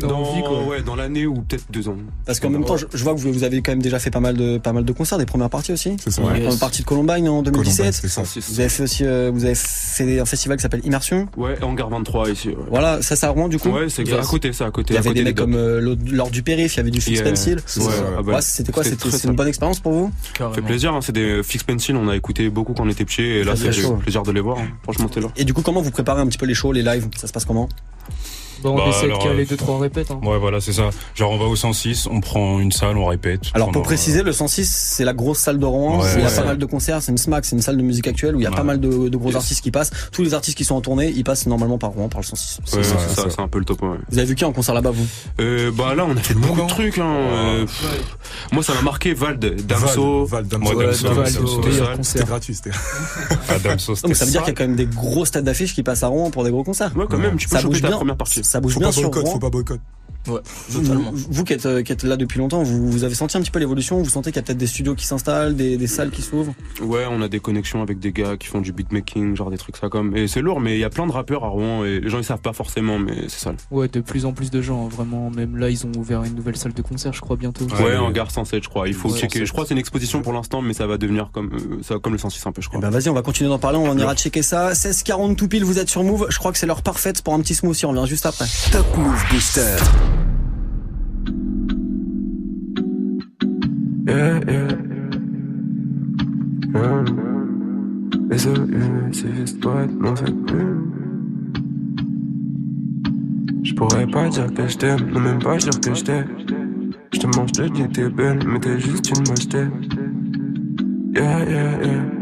Dans, ouais, dans l'année ou peut-être deux ans. Parce qu'en même temps, je, vois que vous, avez quand même déjà fait pas mal de pas mal de concerts, des premières parties aussi. C'est ça. Première partie de Columbine en 2017, c'est ça. Vous avez fait aussi, euh, vous avez un festival qui s'appelle Immersion. Ouais, Hangar 23 ici. ouais. Voilà, ça, ça à Rouen du coup. Ouais, c'est Yes. à côté, ça, à côté. Il y avait côté des mecs comme euh, lors du périph, il y avait du Fix Yeah. Pencil. Ouais, ah bah, Ouais, c'était quoi c'était c'est une bonne expérience pour vous Ça fait plaisir, hein, c'est des Fix Pencil, on a écouté beaucoup quand on était petits et là c'est plaisir de les voir. hein. Franchement, c'était là. Et du coup, comment vous préparez un petit peu les shows, les lives? Ça se passe comment? Bon, on Bah, essaie de alors, caler euh, 2-3 répètes. Hein. Ouais, voilà, c'est ça. Genre, on va au 106, on prend une salle, on répète. Alors pour préciser, le 106, c'est la grosse salle de Rouen. Ouais, il y a ouais. pas mal de concerts. C'est une SMAC, c'est une salle de musique actuelle où il y a pas mal de, de gros Yes. artistes qui passent. Tous les artistes qui sont en tournée, ils passent normalement par Rouen, par le 106. Ouais, ouais, c'est ça, c'est un peu le top. Ouais. Vous avez vu qui en concert là-bas, vous? Euh, bah là, on a fait beaucoup de trucs. Hein. Euh, Moi, ça m'a marqué Vald, Damso. Val, Damso. C'était gratuit, c'était. Ah, mais ça veut dire qu'il y a quand même des grosses têtes d'affiches qui passent à Rouen pour des gros concerts. Ouais, quand même, tu peux ça choper bouge ta bien. première partie. Ça bouge Faut bien pas sur boycott, Rouen. faut pas boycott. Ouais, Vous, vous qui, êtes, euh, qui êtes là depuis longtemps, vous, vous avez senti un petit peu l'évolution Vous sentez qu'il y a peut-être des studios qui s'installent, des, des salles qui s'ouvrent? Ouais, on a des connexions avec des gars qui font du beatmaking, genre des trucs ça comme. Et c'est lourd, mais il y a plein de rappeurs à Rouen et les gens ils savent pas forcément, mais c'est ça. Ouais, de plus en plus de gens, hein, vraiment. Même là, ils ont ouvert une nouvelle salle de concert, je crois, bientôt. Ouais, en gare 107, je crois. Il faut Ouais, checker. 107. Je crois que c'est une exposition pour l'instant, mais ça va devenir comme, euh, ça, comme le 106 un peu, je crois. Ben vas-y, on va continuer d'en parler, on ira checker ça. 16-40 tout pile, vous êtes sur Move. Je crois que c'est l'heure parfaite pour un petit smoothie, on revient juste après. Top Move Booster. Yeah, yeah. Yeah. C'est. Je pourrais pas dire que je t'aime, même pas dire que je. Je te mange, je te belle, mais t'es juste une moche. Yeah, yeah, yeah.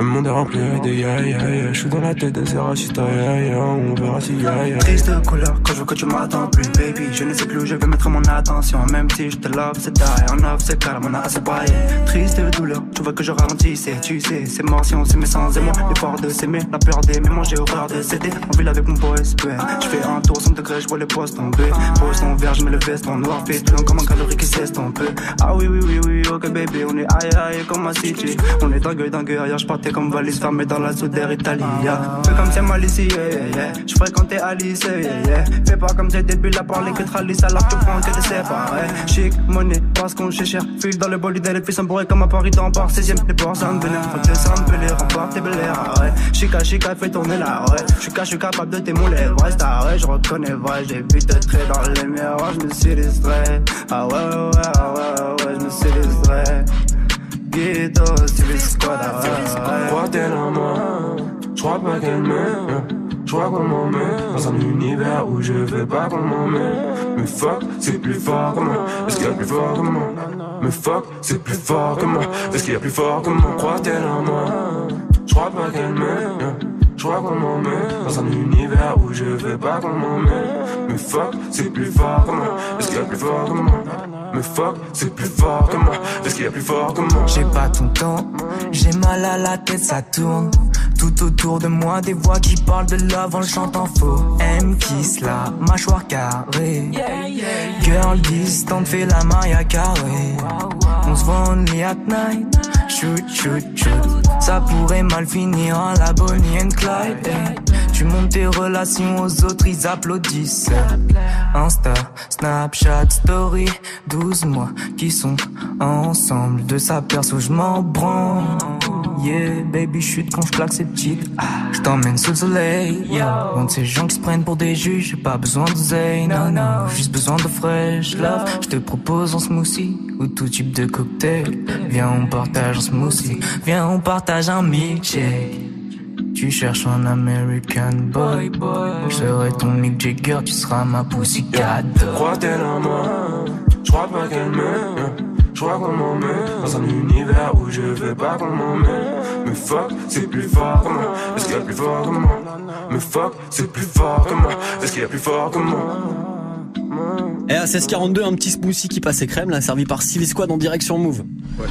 Le monde est rempli de yeah, yeah, yeah. Je suis dans la tête de ces racistes, yeah, yeah. On verra si yeah, yeah. Triste couleur quand je veux que tu m'attends plus baby. Je ne sais plus où je vais mettre mon attention. Même si je te love c'est die. En off c'est calme on a assez baillé Triste douleur tu vois que je ralentissais Tu sais c'est mort si on s'aimait sans émoi L'effort de s'aimer la peur d'aimer Moi j'ai horreur de céder. En ville avec mon ouais. Je fais un tour 100 degrés je vois les postes tomber Pose ton verre je mets le veste en noir. Fait plein comme un calorie qui s'estompe Ah oui oui oui oui ok baby. On est aïe aïe comme un city On est dingue dingue ailleurs je partais comme valise fermée dans la soudère Italie yeah. Fais comme c'est mal ici yeah, yeah, yeah. Je fréquentais Alice yeah, yeah. Fais pas comme tes débuts à parler que tralice alors que prends que des séparés Chic, monnaie, parce qu'on chez cher. File dans le bolide et les filles sont bourrées comme à Paris dans par 16ème Les ports ça me vénère, faut que ça me fait les remparts T'es bel air, ouais. Chica, chica, fais tourner la ouais Chica, je suis capable de t'émouler, vrai ouais. Je reconnais vrai, j'ai vu te trait dans les miroirs. Je me suis distrait, ah ouais, ouais, ouais, ah ouais, ouais, ouais Je me suis distrait Ouais Croit-elle en moi Je crois pas qu'elle m'aime Je crois qu'on m'emmène Dans un univers où je veux pas qu'on m'emmène Mais fuck, c'est plus fort que moi. Est-ce qu'il y a plus fort que moi? Mais fuck, c'est plus fort que moi. Est-ce qu'il y a plus fort que moi? Croit-elle en moi. Je crois pas qu'elle m'aime je crois qu'on m'emmène dans un univers où je veux pas qu'on m'emmène Mais fuck, c'est plus fort que moi. Est-ce qu'il y a plus fort que moi? Mais fuck, c'est plus fort que moi Est-ce qu'il y a plus fort que moi J'ai pas ton temps, j'ai mal à la tête, ça tourne. Tout autour de moi, des voix qui parlent de love en le chantant faux. M kiss la mâchoire carrée. Girl distant fait la maille à carré. On se voit only at night. Shoot, shoot, shoot. Ça pourrait mal finir à la Bonnie and Clyde. Tu montes tes relations aux autres, ils applaudissent. Insta, Snapchat, Story, 12 mois qui sont ensemble. De sa perso, je m'en branle. Yeah, baby, chute quand je claque ces petites. Ah, je t'emmène sous le soleil. Yeah. Bon, ces gens qui se prennent pour des juges, j'ai pas besoin de zay, non, non. Juste besoin de fresh love. Je te propose un smoothie ou tout type de cocktail. Viens, on partage un smoothie. Viens, on partage un milkshake. Tu cherches un American boy, Je serai ton Mick Jagger, tu seras ma pussycat. Croit-elle en moi Je crois pas qu'elle m'aime Je crois qu'on m'emmène dans un univers où je veux pas qu'on m'emmène Mais fuck, c'est plus fort que moi. Est-ce qu'il y a plus fort que moi? Mais fuck, c'est plus fort que moi. Est-ce qu'il y a plus fort que moi? Et à 1642, un petit smoothie qui passait crème, là, servi par Silly Squad en direction Move.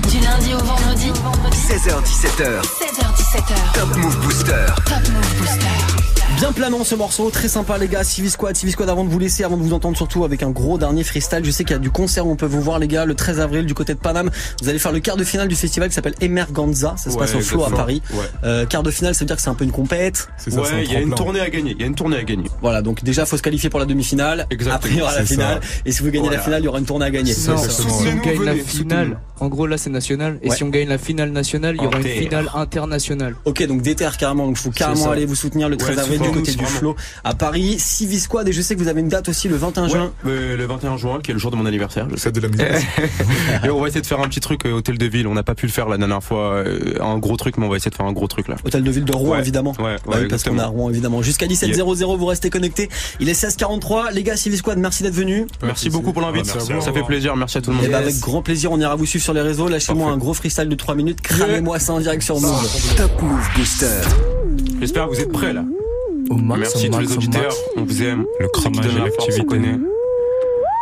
Du lundi au vendredi, 16h17h. 16h17h. Top Move Booster. Top Move Booster. Bien planant ce morceau, très sympa les gars. Civi Squad, Civi Squad avant de vous laisser, avant de vous entendre surtout avec un gros dernier freestyle. Je sais qu'il y a du concert où on peut vous voir les gars le 13 avril du côté de Paname. Vous allez faire le quart de finale du festival qui s'appelle Emerganza. Ça se Ouais, passe au Flow à. Paris. Ouais. Euh, quart de finale, ça veut dire que c'est un peu une compète. Ouais, il y a une tournée à gagner. Il y a une tournée à gagner. Voilà, donc déjà faut se qualifier pour la demi-finale. Exactement, Après il y aura la c'est finale. ça. Et si vous gagnez Voilà. la finale, il y aura une tournée à gagner. Non, si on gagne la finale, en gros là c'est national, et Ouais. si on gagne la finale nationale, il y aura une finale internationale. Ok, donc déterre carrément. Donc faut carrément ça. aller vous soutenir le 13 Ouais, avril du côté du. Flow à Paris. Civi Squad et je sais que vous avez une date aussi le 21 juin. Ouais, euh, le 21 juin, qui est le jour de mon anniversaire. Je sais de la musique. et on va essayer de faire un petit truc euh, hôtel de ville. On n'a pas pu le faire la dernière fois, euh, un gros truc, mais on va essayer de faire un gros truc là. Hôtel de ville de Rouen Ouais. évidemment. Ouais, ouais, Bah oui, parce qu'on a Rouen évidemment. Jusqu'à 17h00 vous restez connectés. Il est 16h43. Les gars, Civi Squad, merci d'être venus. Merci beaucoup pour l'invite. ça fait plaisir. Merci à tout le monde. Et bah avec grand plaisir, on ira vous suivre sur les réseaux. Lâchez-moi un gros freestyle de 3 minutes. Cramez-moi ça en direct sur Move. Top Move Booster. J'espère que vous êtes prêts là. Max, Merci au tous les au auditeurs. On vous aime. Le cramage on l'activité. connaît.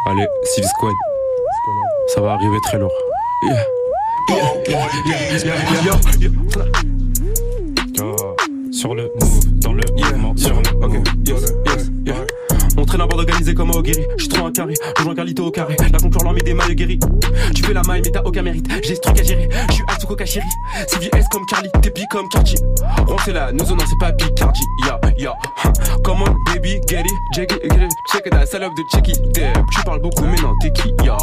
Allez, Civil Squad. Ça va arriver très lourd. Yeah. Yeah, yeah, yeah, yeah, yeah, yeah. Sur le move, dans le mouvement, sur le Ok, yes, yes, yeah. On traîne à bord organisé comme au Guéry. Je trouve un carré, je un Carlito au carré. La concurrence leur met des mailles guéris. Tu fais la maille, mais t'as aucun mérite. J'ai ce truc à gérer. Je suis Atsuko Kashiri. CVS comme Carly, Tepi comme Karchi. Ron c'est là, nous non, c'est pas Picardy. Ya, ya. huh. Come on, baby, get it, check get it. Check it, la salope de check it. Deb. Tu parles beaucoup, mais non, t'es qui? Ya,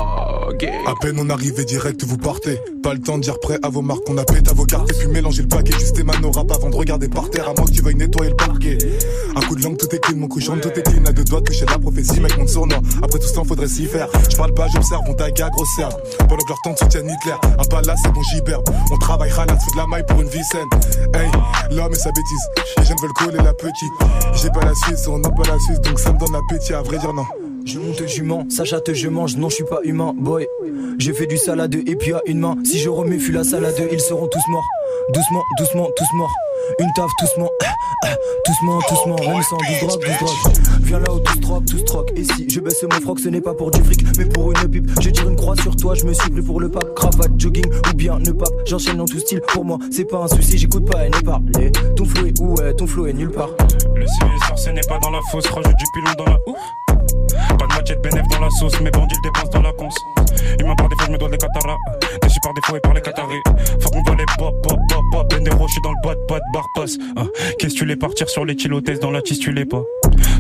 gay. À peine on arrivé direct, vous partez. Pas le temps de dire prêt à vos marques, on a pété à vos cartes et puis mélanger le paquet. Juste Emmanuel rap avant de regarder par terre, à moins que tu veuilles nettoyer le parquet. Un coup de langue, tout est clean, mon couchon, tout est clean. À deux doigts de la prophétie, mec, mon sournois. Après tout ce temps, faudrait s'y faire. Je parle pas, j'observe, on tague à grosse herbe. Pendant que leur temps soutiennent Hitler. Un là, c'est bon, j'hiberbe. On travaille, halas, fout de la maille pour une vie saine. Hey, l'homme et sa bêtise. Les jeunes veulent coller la petite. J'ai pas la Suisse, on n'a pas la Suisse, donc ça me donne l'appétit, à vrai dire, non. Je monte jument, ça chatte je mange, non je suis pas humain, boy. J'ai fait du salade et puis à une main, si je remets fus la salade, ils seront tous morts. Doucement, doucement, tous morts. Une taf, doucement, doucement, doucement, même sans du drogue, du drogue. Viens là où tout troc, tout troc. Et si je baisse mon froc, ce n'est pas pour du fric, mais pour une pipe. Je tire une croix sur toi, je me suis pris pour le pape. Cravate, jogging ou bien ne pape. J'enchaîne dans tout style, pour moi, c'est pas un souci, j'écoute pas et ne parler. Ton flow est où, ton flow est nulle part. Le sur ce n'est pas dans la fosse, rajoute du pilon dans la ouf. De bénéf dans la sauce, mes bandits dépensent dans la conce. Humain par défaut, je me dois des cataras. Déçu par défaut et par les catarés. Faut qu'on voit les pop, pop, pop, pop. Bendero, je suis dans le bot, bot, bar pass. Ah, Qu'est-ce que tu les partir sur les kilotesses dans la tisse, tu l'es pas?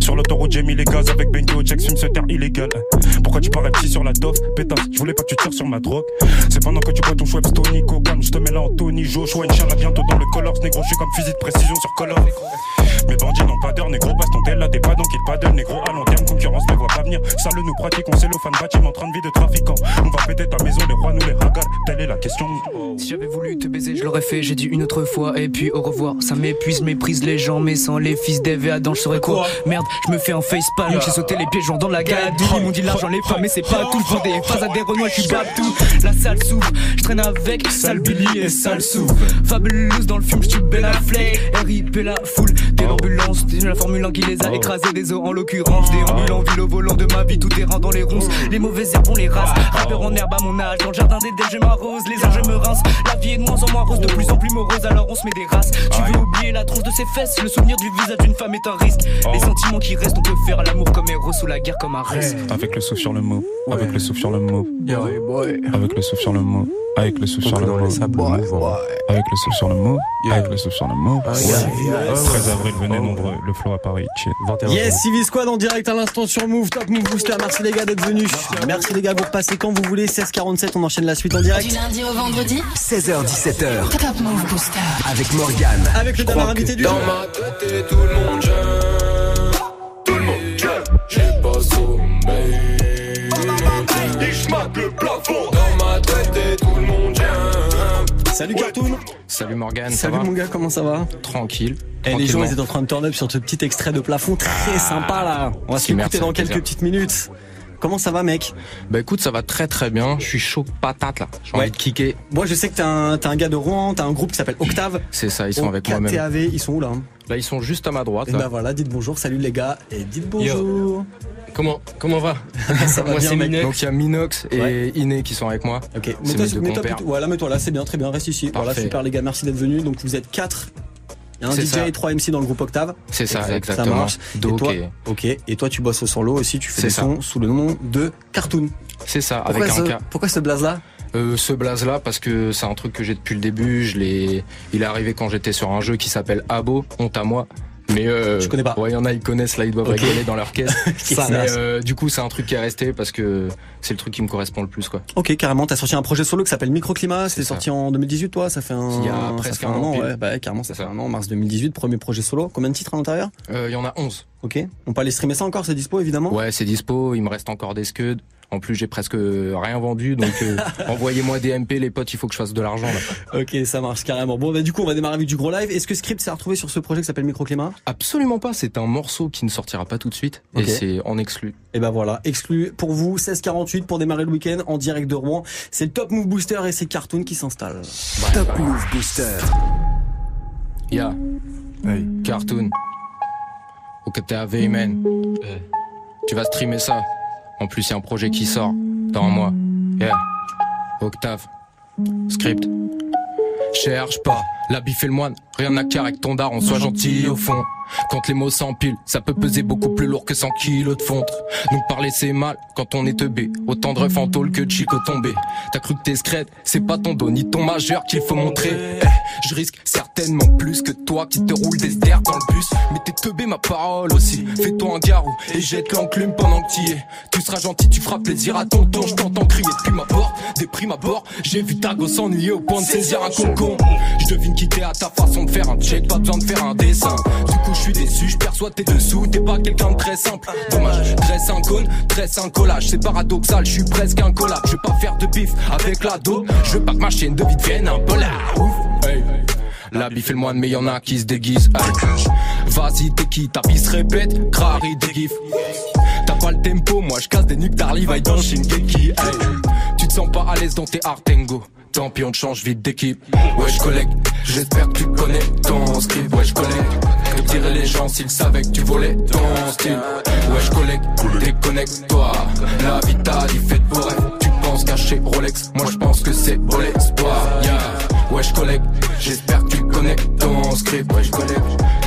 Sur l'autoroute, j'ai mis les gaz avec Benko, fume ce terre illégal. Pourquoi tu parais petit sur la dof, pétasse? Je voulais pas que tu tires sur ma drogue. C'est pendant que tu bois ton Schweppes Tony Cogan. Je te mets là en Tony Joshua, Inch'Allah, bientôt dans le Colors. Négro, je suis comme fusil de précision sur Color. Mes bandits n'ont pas d'heure, négro, passe ton tel là, t'es pas donc il paddle, négro, à long terme, concurrence ne voit pas venir. Sale, nous pratiquons cellophane, bâtiment, train de vie de trafiquant. On va péter ta maison, les rois nous les ragalent, telle est la question. Si j'avais voulu te baiser, je l'aurais fait, j'ai dit une autre fois, et puis au revoir. Ça m'épuise, méprise les gens, mais sans les fils d'Eve et Adam, je serais quoi? Merde, je me fais un facepalm, j'ai sauté les pieds, jouant dans la gadoue. Ils m'ont dit l'argent, les femmes, mais c'est pas tout. Je des phases à des renois, je suis tout. La salle s'ouvre, je traîne avec sale Billy et sale sou. Fabuleuse dans le film, je tue Bella Flay. RIP la foule, t'es l'ambulance, t'es la Formule 1 qui les a écrasés, des os en l'occurrence. Déambule en ville au volant de ma vie, tout terrain dans les ronces. Les mauvaises herbes, on les rase. Rappeur en herbe à mon âge, dans le jardin des dés, je m'arrose. Les anges me rince. La vie est de moins en moins rose, de plus en plus morose, alors on se met des races. Tu veux oublier la tronche de ses fesses, le souvenir du visage d'une femme est un risque. Les sentiments qui restent, on peut faire l'amour comme héros ou la guerre comme un reste. Avec le souffle sur le mot, avec le souffle sur le mot, avec le souffle sur le mot, avec le souffle sur le mot, avec le souffle sur le mot, avec le souffle sur le mot. 13 avril, venez nombreux, le flow à Paris. Yes, Civi Squad en direct à l'instant sur Move, Top Move Booster. Merci les gars d'être venus. Merci les gars, vous quand vous voulez. 16h47, on enchaîne la suite en Du direct. lundi au vendredi 16h17h Top Move Booster. avec Morgane. Avec le dernier invité du jour. ma tête, tout le monde j'aime. Tout le monde j'aime. J'ai pas sommeil. Et je le plafond. Dans ma tête, et tout le monde j'aime. Salut Cartoon. Salut Morgane, Salut mon gars, comment ça va? Tranquille. Et les gens ils étaient en train de turn up sur ce petit extrait de plafond très sympa là. On va se l'écouter dans quelques plaisir. petites minutes. Comment ça va mec Bah écoute, ça va très très bien. Je suis chaud patate là. J'ai Ouais. envie de kicker. Moi je sais que t'es un, t'es un gars de Rouen, t'as un groupe qui s'appelle Octave. C'est ça, ils sont avec moi même. KTAV, ils sont où là Là, ils sont juste à ma droite. Et là. bah voilà, dites bonjour, salut les gars, et dites bonjour. Comment comment va Ça va Moi bien, c'est mec. Minox. Donc il y a Minox et Ouais. Iné qui sont avec moi. Ok, C'est mets-toi plutôt- voilà, mets-toi là, c'est bien, très bien, reste ici. Voilà, Parfait. super les gars, merci d'être venus. Donc vous êtes quatre. Il y a un DJ ça. et 3 MC dans le groupe Octave. C'est ça, Exact, exactement. Ça marche. Et toi, ok. Et toi, tu bosses au solo aussi, tu fais des ça. sons sous le nom de Cartoon. C'est ça, Pourquoi avec ce, un K. pourquoi ce blaze là Euh, ce blaze là parce que c'est un truc que j'ai depuis le début. Je l'ai, il est arrivé quand j'étais sur un jeu qui s'appelle Abo. Honte à moi. Mais euh, Je connais pas. Ouais, il y en a, ils connaissent là, ils doivent Ok. rigoler dans leur caisse. Ça Mais euh, du coup, c'est un truc qui est resté parce que c'est le truc qui me correspond le plus, quoi. Ok, carrément. T'as sorti un projet solo qui s'appelle Microclimat. C'était sorti en 2018, toi. Ça fait un. Il y a presque un an. Ouais, bah, carrément, ça fait un an. Mars 2018, premier projet solo. Combien de titres à l'intérieur? Euh, Il y en a 11. Ok. On peut aller streamer ça encore. C'est dispo, évidemment? Ouais, c'est dispo. Il me reste encore des scuds. En plus, j'ai presque rien vendu, donc euh, envoyez-moi des MP, les potes. Il faut que je fasse de l'argent là. Ok, ça marche carrément. Bon, bah, du coup, on va démarrer avec du gros live. Est-ce que Script s'est retrouvé sur ce projet qui s'appelle Microclimat? Absolument pas. C'est un morceau qui ne sortira pas tout de suite et c'est en exclu. Et ben voilà, exclu pour vous, 16h48 pour démarrer le week-end en direct de Rouen. C'est le Top Move Booster et c'est Cartoon qui s'installe. Top Move Booster. Ya. Cartoon. Ok, t'es man. Tu vas streamer ça. En plus, il y a un projet qui sort dans un mois. Yeah. Octave. Script. Cherche pas. La bif et le moine. Rien à carrer avec ton daron. Sois gentil au fond. Quand les mots s'empilent, ça peut peser beaucoup plus lourd que 100 kilos de fonte. Nous parler c'est mal quand on est teubé. Autant de refs en tôle que de chico tombé. T'as cru que t'es scred, c'est pas ton dos ni ton majeur qu'il faut montrer. Eh, je risque certainement plus que toi qui te roule des stairs dans le bus. Mais t'es teubé ma parole aussi. Fais-toi un garou et jette l'enclume pendant que t'y es. Tu seras gentil, tu feras plaisir à tonton. Je t'entends crier depuis ma porte, des primes à bord. J'ai vu ta gosse s'ennuyer au point de saisir un cocon. Je quitter à ta façon de faire un check, pas besoin de faire un dessin. Du coup, je suis déçu, je perçois tes dessous. T'es pas quelqu'un de très simple. Dommage, dresse un cône, dresse un collage. C'est paradoxal, je suis presque un collab. Je vais pas faire de bif avec la dos. Je veux pas que ma chaîne de vie devienne un peu ouf. Hey. La bif et le moine, mais y en a qui se déguisent. Vas-y, t'es qui? Ta se répète, crari des gifs. T'as pas le tempo, moi je casse des nuques d'Arly, vaille dans Shingeki. Hey. Tu te sens pas à l'aise dans tes Artengo. Tant pis, on te change vite d'équipe. Ouais, je j'espère que tu connais ton script. Ouais, je. Que diraient les gens s'ils savaient que tu volais ton style. Ouais, je déconnecte-toi. La vie t'a dit fait pour rêve. Tu penses cacher Rolex, moi je pense que c'est beau l'espoir. Yeah. Ouais, je j'espère que tu connais ton script. Ouais, je.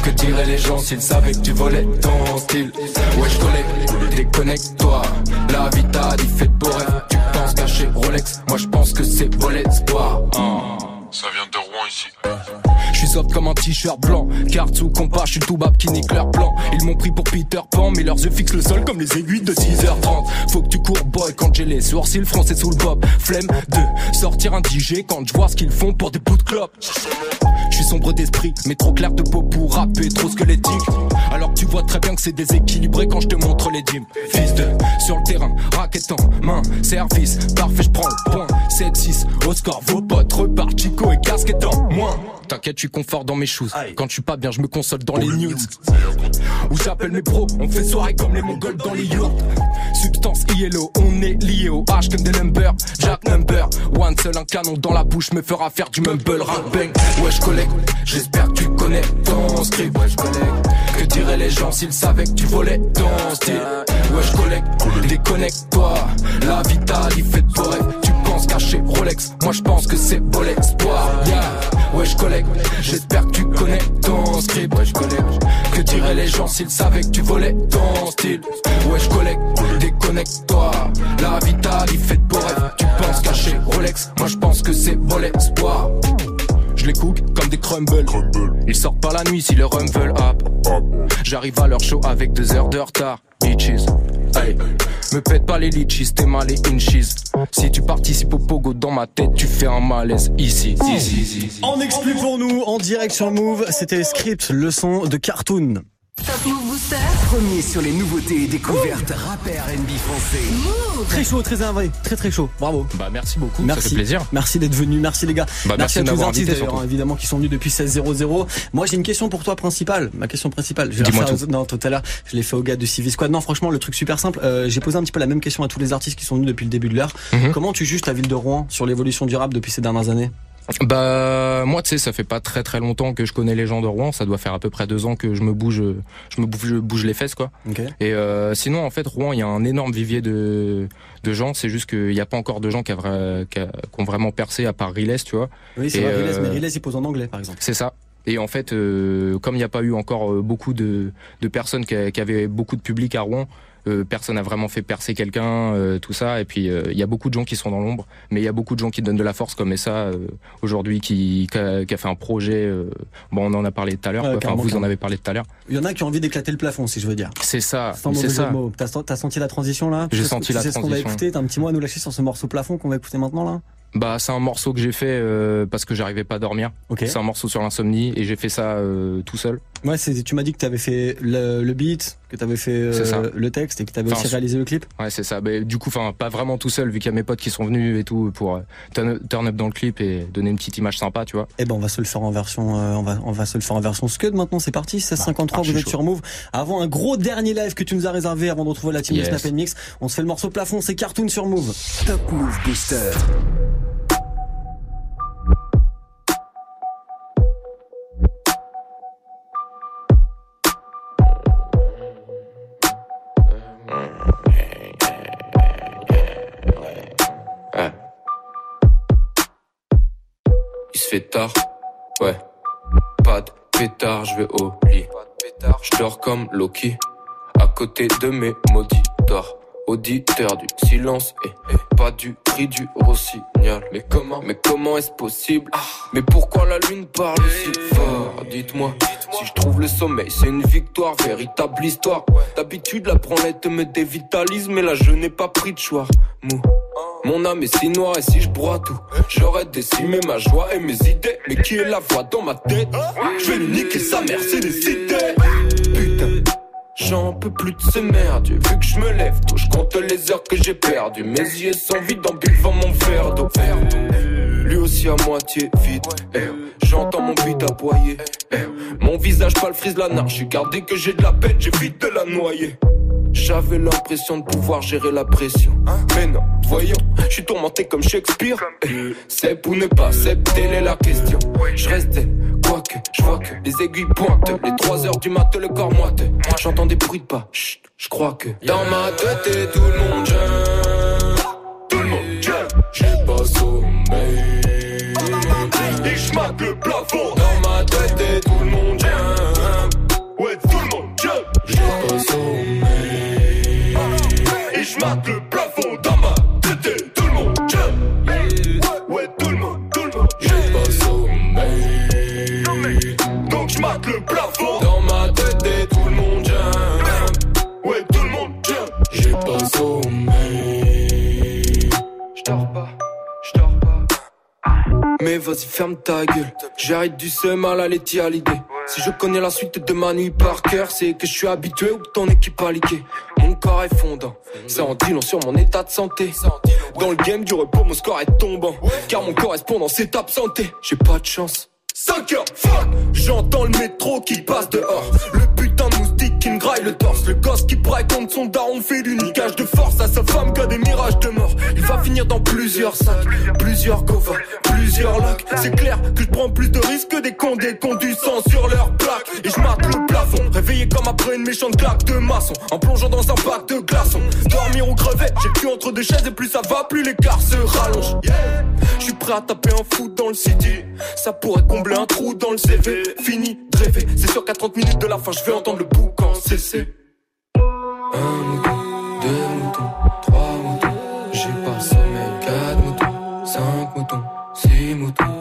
Que diraient les gens s'ils savaient que tu volais ton style. Ouais, je collègue, déconnecte-toi. La vie t'a dit fait pour rêve. Tu penses cacher Rolex, moi je pense que c'est l'espoir. Hein. Ça vient de Rouen ici. Comme un t-shirt blanc, carte sous compas, je suis tout bab qui nique leur plan. Ils m'ont pris pour Peter Pan, mais leurs yeux fixent le sol comme les aiguilles de 6h30. Faut que tu cours boy quand j'ai les sourcils français sous le bob. Flemme de sortir un quand je vois ce qu'ils font pour des bouts de clope. Je suis sombre d'esprit, mais trop clair de peau pour rapper, trop squelettique. Alors que tu vois très bien que c'est déséquilibré quand je te montre les dîmes. Fils de, sur le terrain, raquette en main, service, parfait, je prends le point. 7-6, au score, vos potes repartent, Chico et casquette en moins. T'inquiète, je suis confort dans mes shoes. Quand je suis pas bien, je me console dans les news. Où j'appelle mes pros, on fait soirée comme les mongols dans les yurts. Substance yellow, on est lié au H comme des numbers. Jack number, one seul un canon dans la bouche me fera faire du mumble rap bang. Ouais, je collègue, j'espère que tu connais ton script. Ouais, collègue. Que diraient les gens s'ils savaient que tu volais ton style? Ouais, je collègue, déconnecte-toi. La vie t'a dit fait pour rêve. Tu penses cacher Rolex, moi je pense que c'est beau l'espoir. Yeah. Ouais, je collègue, j'espère que tu connais ton script. Ouais, je collègue. Que diraient les gens s'ils savaient que tu volais ton style. Ouais, je collègue, déconnecte-toi. La vie t'a dit fait pour rêve. Tu penses cacher Rolex, moi je pense que c'est beau l'espoir. Je les cook comme des crumbles. Ils sortent pas la nuit si le rumble up. J'arrive à leur show avec deux heures de retard. Bitches. Hey. Me pète pas les litchis, t'es mal les inches. Si tu participes au pogo dans ma tête, tu fais un malaise ici. ici, ici, ici. En exclu pour nous, en direct sur Move, c'était Script, le son de Cartoon. Top Move Booster. Premier sur les nouveautés et découvertes rappeurs NB français. Très chaud, très énervé, très très chaud. Bravo. Bah merci beaucoup, Merci. ça fait plaisir. Merci d'être venu, merci les gars. Bah, merci merci à tous les artistes d'ailleurs, surtout. évidemment, qui sont venus depuis 16.00. Moi, j'ai une question pour toi principale. Ma question principale. Je vais Dis-moi tout. aux- Non, tout à l'heure, je l'ai fait au gars de Civi Squad. Non, franchement, le truc super simple. euh, j'ai posé un petit peu la même question à tous les artistes qui sont venus depuis le début de l'heure. Mhm. Comment tu juges la ville de Rouen sur l'évolution du rap depuis ces dernières années? Bah moi tu sais ça fait pas très très longtemps que je connais les gens de Rouen, ça doit faire à peu près deux ans que je me bouge, je me bouge, je bouge les fesses quoi. Ok. Et euh, sinon en fait Rouen il y a un énorme vivier de de gens, c'est juste qu'il n'y a pas encore de gens qui, a qui, a- qui ont vraiment percé à part Riles tu vois. Oui, c'est vrai, Riles, euh, mais Riles, il pose en anglais, par exemple. C'est ça. Et en fait, euh, comme il n'y a pas eu encore euh, beaucoup de, de personnes qui, qui avaient beaucoup de public à Rouen, personne n'a vraiment fait percer quelqu'un, euh, tout ça. Et puis euh, il y a beaucoup de gens qui sont dans l'ombre, mais il y a beaucoup de gens qui donnent de la force comme ça euh, aujourd'hui, qui, qui a, qui a fait un projet. euh, bon, on en a parlé tout à l'heure. Ouais. Enfin, vous en avez parlé tout à l'heure. Il y en a qui ont envie d'éclater le plafond, si je veux dire. C'est ça. C'est ça. T'as senti la transition là? J'ai senti la sais ce qu'on va transition. écouter T'as un petit mot à nous lâcher sur ce morceau plafond qu'on va écouter maintenant là? Bah, c'est un morceau que j'ai fait euh, parce que j'arrivais pas à dormir. C'est un morceau sur l'insomnie et j'ai fait ça euh, tout seul. Ouais, c'est- tu m'as dit que t'avais fait le, le beat, que t'avais fait euh, le texte et que t'avais Enfin, aussi réalisé le clip. Ouais, c'est ça. Bah, du coup, enfin, pas vraiment tout seul vu qu'il y a mes potes qui sont venus et tout pour euh, turn turn up dans le clip et donner une petite image sympa, tu vois. Eh ben, on va se le faire en version, euh, on va, on va se le faire en version Scud maintenant. C'est parti. 1653, archi vous êtes chaud. sur Move. Avant un gros dernier live que tu nous as réservé avant de retrouver la team Yes. de Snap Mix. On se fait le morceau plafond. C'est cartoon sur Move. Top Move Booster. Fait tard, ouais. Pas de pétard, je vais au lit. Je dors comme Loki, à côté de mes mauditeurs. Auditeur du silence et pas du cri du rossignol. Mais comment, mais comment est-ce possible? Mais pourquoi la lune parle si fort? Dites-moi, si je trouve le sommeil, c'est une victoire, véritable histoire. D'habitude, la branlette me dévitalise, mais là je n'ai pas pris de choix. Mou. Mon âme est si noire et si je broie tout, j'aurais décimé ma joie et mes idées. Mais qui est la voix dans ma tête? Je vais niquer sa mère, c'est des idées. Putain. J'en peux plus de ce merdier Vu que je me lève tôt, je compte les heures que j'ai perdues Mes yeux sont vides en buvant mon verre d'eau Lui aussi à moitié vide eh. J'entends mon beat aboyer eh. Mon visage pas le frise l'anarchie Car dès que j'ai de la peine, j'évite de la noyer j'avais l'impression de pouvoir gérer la pression. Mais non, voyons, je suis tourmenté comme Shakespeare. C'est ou ne pas, c'est telle est la question. Je reste zen, quoique, je vois que les aiguilles pointent. Les 3 heures du mat, le corps moite. J'entends des bruits de pas, chut, je crois que. Dans ma tête, et tout le monde. Tout le monde j'ai pas sommeil. Et je le plafond. Dans ma tête, et tout le monde Marque le plafond dans ma tête et tout le monde jump. Ouais, tout le monde, tout le monde. J'ai pas sommeil. Donc je marque le plafond dans ma tête et tout le monde jump. Ouais, tout le monde jump. J'ai pas sommeil. J'dors pas, j'dors pas. Mais vas-y ferme ta gueule J'arrête du seum à la laitier à l'idée Si je connais la suite de ma nuit par cœur C'est que je suis habitué ou que ton équipe a liqué Mon corps est fondant. Ça en dit long sur mon état de santé. Dans le game du repos mon score est tombant. Car mon correspondant s'est absenté. J'ai pas de chance. 5 heures, J'entends le métro qui passe dehors. Le putain le torse Le gosse qui braille contre son daron fait du niquage de force À sa femme qui a des mirages de mort. Il va finir dans plusieurs sacs Plusieurs covas, plusieurs lacs C'est clair que je prends plus de risques que des condés Qui ont du sang sur leur plaque. Et je mate le plafond Réveillé comme après une méchante claque de maçon. En plongeant dans un bac de glaçons. Dormir ou crever J'ai cul entre deux chaises et plus ça va plus l'écart se rallonge. Je suis prêt à taper un foot dans le city. Ça pourrait combler un trou dans le CV Fini de rêver. C'est qu'à 30 minutes de la fin je vais entendre le boucan Un mouton, deux moutons, trois moutons. J'ai pas sommeil, quatre moutons, cinq moutons, six moutons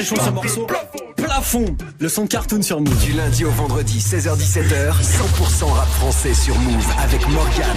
Très chaud, ce morceau. Le son de cartoon sur Move. Du lundi au vendredi, 16h-17h, 100% rap français sur Move avec Morgan.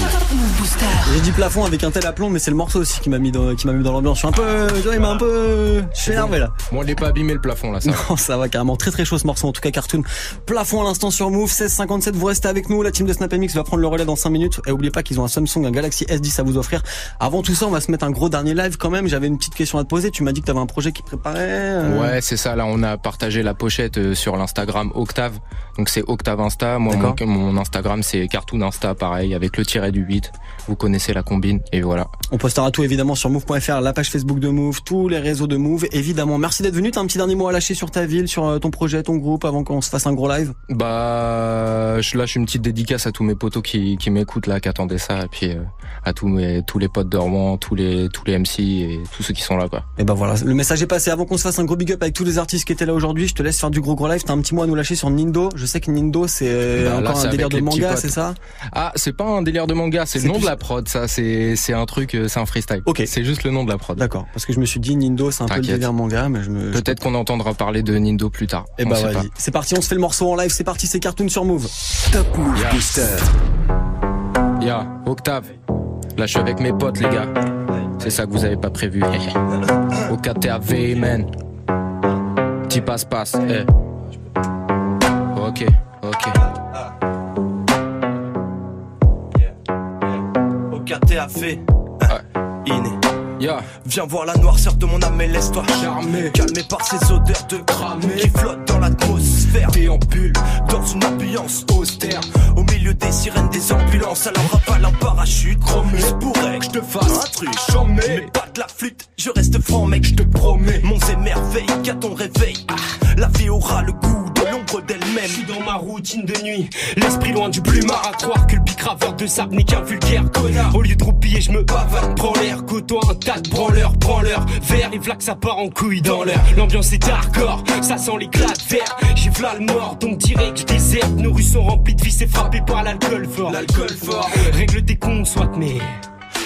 J'ai dit plafond avec un tel aplomb, mais c'est le morceau aussi qui m'a mis dans, qui m'a mis dans l'ambiance. Je suis un peu, il m'a un peu, je suis énervé là. Bon, il est pas abîmé le plafond là, ça. va. Non, ça va carrément très très chaud ce morceau en tout cas cartoon. Plafond à l'instant sur Move 1657 vous restez avec nous, la team de Snap MX va prendre le relais dans 5 minutes et oubliez pas qu'ils ont un Samsung un Galaxy S10 à vous offrir. Avant tout ça, on va se mettre un gros dernier live quand même. J'avais une petite question à te poser, tu m'as dit que tu avais un projet qui préparait. euh, Ouais, c'est ça. Là, on a partagé la la pochette euh, sur l'Instagram Octave. Donc c'est Octave Insta. Moi, mon, mon Instagram, c'est Cartoon Insta, pareil, avec le tiret du 8. Vous connaissez la combine, et voilà. On postera tout évidemment sur move.fr, la page Facebook de Move, tous les réseaux de Move. Évidemment, merci d'être venu. T'as un petit dernier mot à lâcher sur ta ville, sur euh, ton projet, ton groupe, avant qu'on se fasse un gros live? Bah, je lâche une petite dédicace à tous mes potos qui, qui m'écoutent là, qui attendaient ça, et puis euh, à tous mes tous les potes de Rouen, tous les tous les MC et tous ceux qui sont là, quoi. Et ben voilà, le message est passé. Avant qu'on se fasse un gros big up avec tous les artistes qui étaient là aujourd'hui, je te laisse faire du gros gros live. T'as un petit mot à nous lâcher sur Nindo? Je sais que Nindo c'est euh, Bah, là, encore un délire de manga, c'est ça? Ah, c'est pas un délire de manga, c'est le nom plus- de la prod, ça. C'est c'est un truc, euh, c'est un freestyle. Ok. C'est juste le nom de la prod. D'accord. Parce que je me suis dit Nindo c'est un peu le délire manga, mais je me. Peut-être qu'on entendra parler de Nindo plus tard. Eh On bah vas-y. C'est parti, on se fait le morceau en live. C'est parti, c'est Cartoon sur Move. Top Move Booster. Ya, Octave. Là, je suis avec mes potes, les gars. C'est ça que vous avez pas prévu. Au KTAV, man. Petit passe-passe, eh. Ok, ok. Au KTAV. Iné. Viens voir la noirceur de mon âme et laisse-toi charmer. Calmé par ces odeurs de cramé qui flottent dans l'atmosphère. Déambule dans une ambiance austère. Au milieu des sirènes des ambulances, alors rafale un parachute chromé. Il se pourrait que je te fasse un truc chômé. Mais pas de la flûte, je reste franc, mec, je te promets. Mon émerveil qu'à ton réveil. Ah, la vie aura le goût d'elle-même. Je suis dans ma routine de nuit, l'esprit loin du plumard à croire que le de sable n'est qu'un vulgaire connard. Au lieu de roupiller, je me bavane, prends l'air, côtoie un tas de branleurs, prends leur verre, les flaques ça part en couille dans l'air. L'ambiance est hardcore, ça sent l'éclat de verre. J'ai v'là le mort, donc direct je déserte. Nos rues sont remplies de vices et frappées par l'alcool fort. L'alcool fort. Règle tes comptes, soit mais.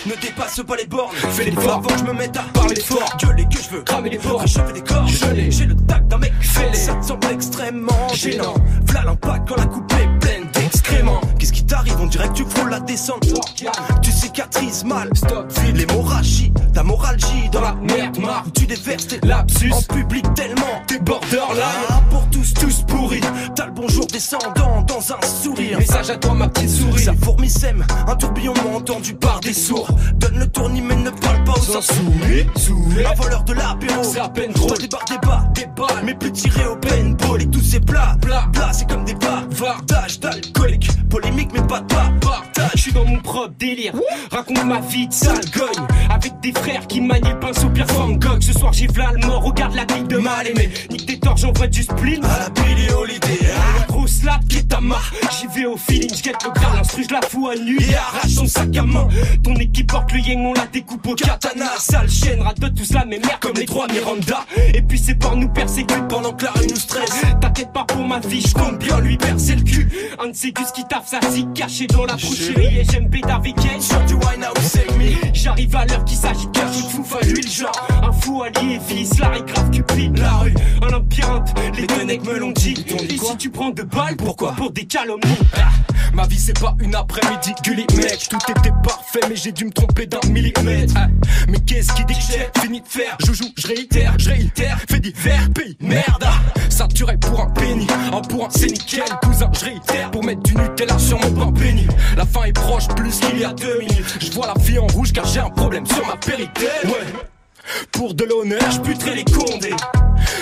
Ne dépasse pas les bornes, fais l'effort avant que je me mette à parler fort. Gueuler que je veux cramer les portes, réchauffer des corps. J'ai le tact d'un mec fêlé. Ça te semble extrêmement gênant. V'là l'impact quand la coupe est pleine d'excréments. Qu'est-ce qui t'arrive? On dirait que tu frôles la descente. Tu cicatrises mal. Stop. L'hémorragie, ta moralgie dans la merde marre. Tu déverses tes lapsus en public tellement. T'es borderline. Ah, pour tous, tous pourris. T'as le bonjour descendant dans un sourire. Message à toi, ma petite souris. Sa fourmi sème, un tourbillon entendu par des sourds. Donne le tournis mais ne parle pas aux insoumis. Un voleur de l'apéro, C'est à peine drôle. Toi des bas, des balles, mais plus tiré au paintball et tous ces plats. Bla, bla, c'est comme des bavardages Polémique mais pas partage. Je suis dans mon propre délire. Raconte ma vie de sale gogne. Avec des frères qui manient le pinceau Pierre Van Gogh. Ce soir j'ai v'là le mort. Regarde la clique de mal aimé. Nique tes torts, j'envoie du spleen. À la Billie Holiday. Ah, gros slap qui est ta marre. J'y vais au feeling, j'guette le grain. L'instru, je la fous à nu. Et arrache son sac à main. Ton équipe porte le yang, on la découpe au katana. Sale chaîne, rate de tous la même merde comme les trois Miranda. Et puis c'est par nous persécute Pendant que la rue nous stresse. T'inquiète pas pour ma vie, je compte bien lui percer le cul. Un de ces gus qui taffe sa zig caché dans la Et j'aime. Sur du wine me. J'arrive à l'heure qu'il s'agit de fou de fou à l'huile genre. Un fou allié fils, la grave cupide. La rue, un labyrinthe, les deux necks me l'ont dit. Et si tu prends deux balles, pourquoi Pour des calomnies. Ah, Ma vie c'est pas une après-midi Gully mec Tout était parfait mais j'ai dû me tromper d'un millimètre. Ah, Mais qu'est-ce qui dit que j'ai fini de faire? Je joue, je réitère, je réitère. Fait divers, pays, merde. Ah, Saturé pour un penny Un pour un c'est nickel. Cousin, je réitère. Pour mettre du Nutella sur mon pain béni. La fin est proche plus qu'il y a deux minutes Je vois la vie en rouge car j'ai un problème sur ma péritelle Ouais pour de l'honneur, je buterai les condés.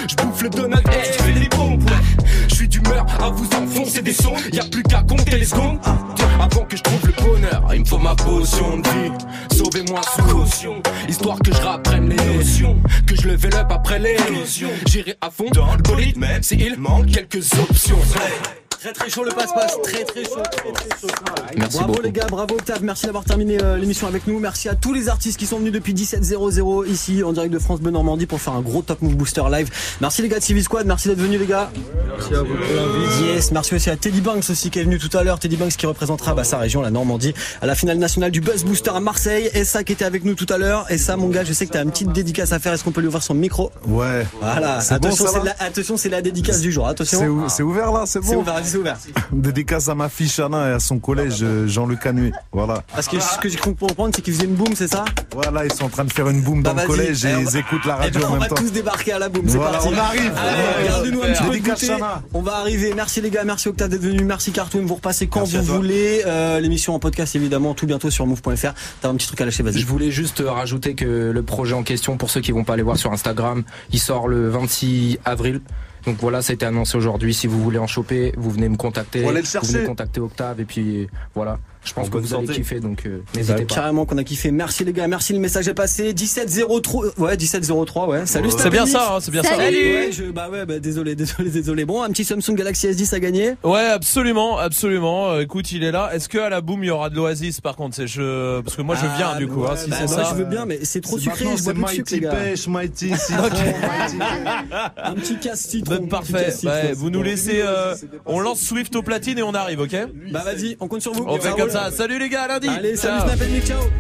Je bouffe le donut, hey, je fais des bombes, ouais. Je suis d'humeur à vous enfoncer des sons. Y a plus qu'à compter les secondes. Avant que je trouve le bonheur, il me faut ma potion de vie. Sauvez-moi sous caution, histoire que je rapprenne les notions. Que je level up après les J'irai à fond dans le bolide, même s'il manque quelques options. Très très chaud le passe-passe, très très chaud, très très chaud. Merci bravo beaucoup. les gars, bravo Octave, merci d'avoir terminé euh, l'émission avec nous. Merci à tous les artistes qui sont venus depuis 17.00 ici en direct de France Bleu Normandie pour faire un gros Top Move Booster live. Merci les gars de CV Squad, merci d'être venus les gars. Merci à vous Yes, merci aussi à Teddy Banks aussi qui est venu tout à l'heure. Teddy Banks qui représentera bah, sa région, la Normandie, à la finale nationale du Buzz Booster à Marseille. Et ça qui était avec nous tout à l'heure. Et ça mon gars, je sais que t'as une petite dédicace à faire. Est-ce qu'on peut lui ouvrir son micro? Ouais. Voilà. Bon, Attention, c'est la, attention, c'est la dédicace du jour. Attention. C'est ouvert là, c'est bon C'est ouvert. Dédicace à ma fille Chana et à son collège euh, Jean-Luc Canuet. Voilà. Parce que ce que j'ai compris comprendre, c'est qu'ils faisaient une boom, c'est ça? Voilà, ils sont en train de faire une boom dans Bah, le vas-y. collège et Eh, on ils va- écoutent la Eh radio ben, en on même va temps. tous débarquer à la boom, c'est Voilà, parti. on arrive. Allez, Ouais. regardez-nous un petit peu de. Chana. On va arriver. Merci les gars, merci Octave d'être venu, merci Cartoon. Vous repassez quand Merci vous voulez. Euh, L'émission en podcast évidemment, tout bientôt sur move.fr. T'as un petit truc à lâcher, vas-y. Je voulais juste euh, rajouter que le projet en question, pour ceux qui vont pas aller voir sur Instagram, il sort le 26 avril. Donc voilà, ça a été annoncé aujourd'hui. Si vous voulez en choper, vous venez me contacter. Le vous venez contacter Octave et puis voilà. Je pense En que vous santé. kiffer, donc euh, Bah, n'hésitez pas. carrément qu'on a kiffé. Merci les gars, merci le message est passé. 1703, ouais 1703, ouais. Salut. C'est bien ça, hein, c'est bien ça. Salut. Salut. Ouais, je- bah ouais, bah désolé, désolé, désolé. Bon, un petit Samsung Galaxy S10 à gagner. Ouais, absolument, absolument. Euh, écoute, il est là. Est-ce que à la boom il y aura de l'oasis par contre? C'est je parce que moi je viens Ah, du coup. ouais, hein, si bah, c'est moi, ça. je veux bien, mais c'est trop C'est sucré. Je bois c'est plus de sucre, les Mighty gars. Pêche, Mighty Citron. Un petit casse citron. Parfait. Vous nous laissez. euh, on lance Swift au platine et on arrive, ok? Bah vas-y, on compte sur vous. On fait Ça comme roule. Ça. Salut les gars, à lundi. Allez, salut. Snap ciao.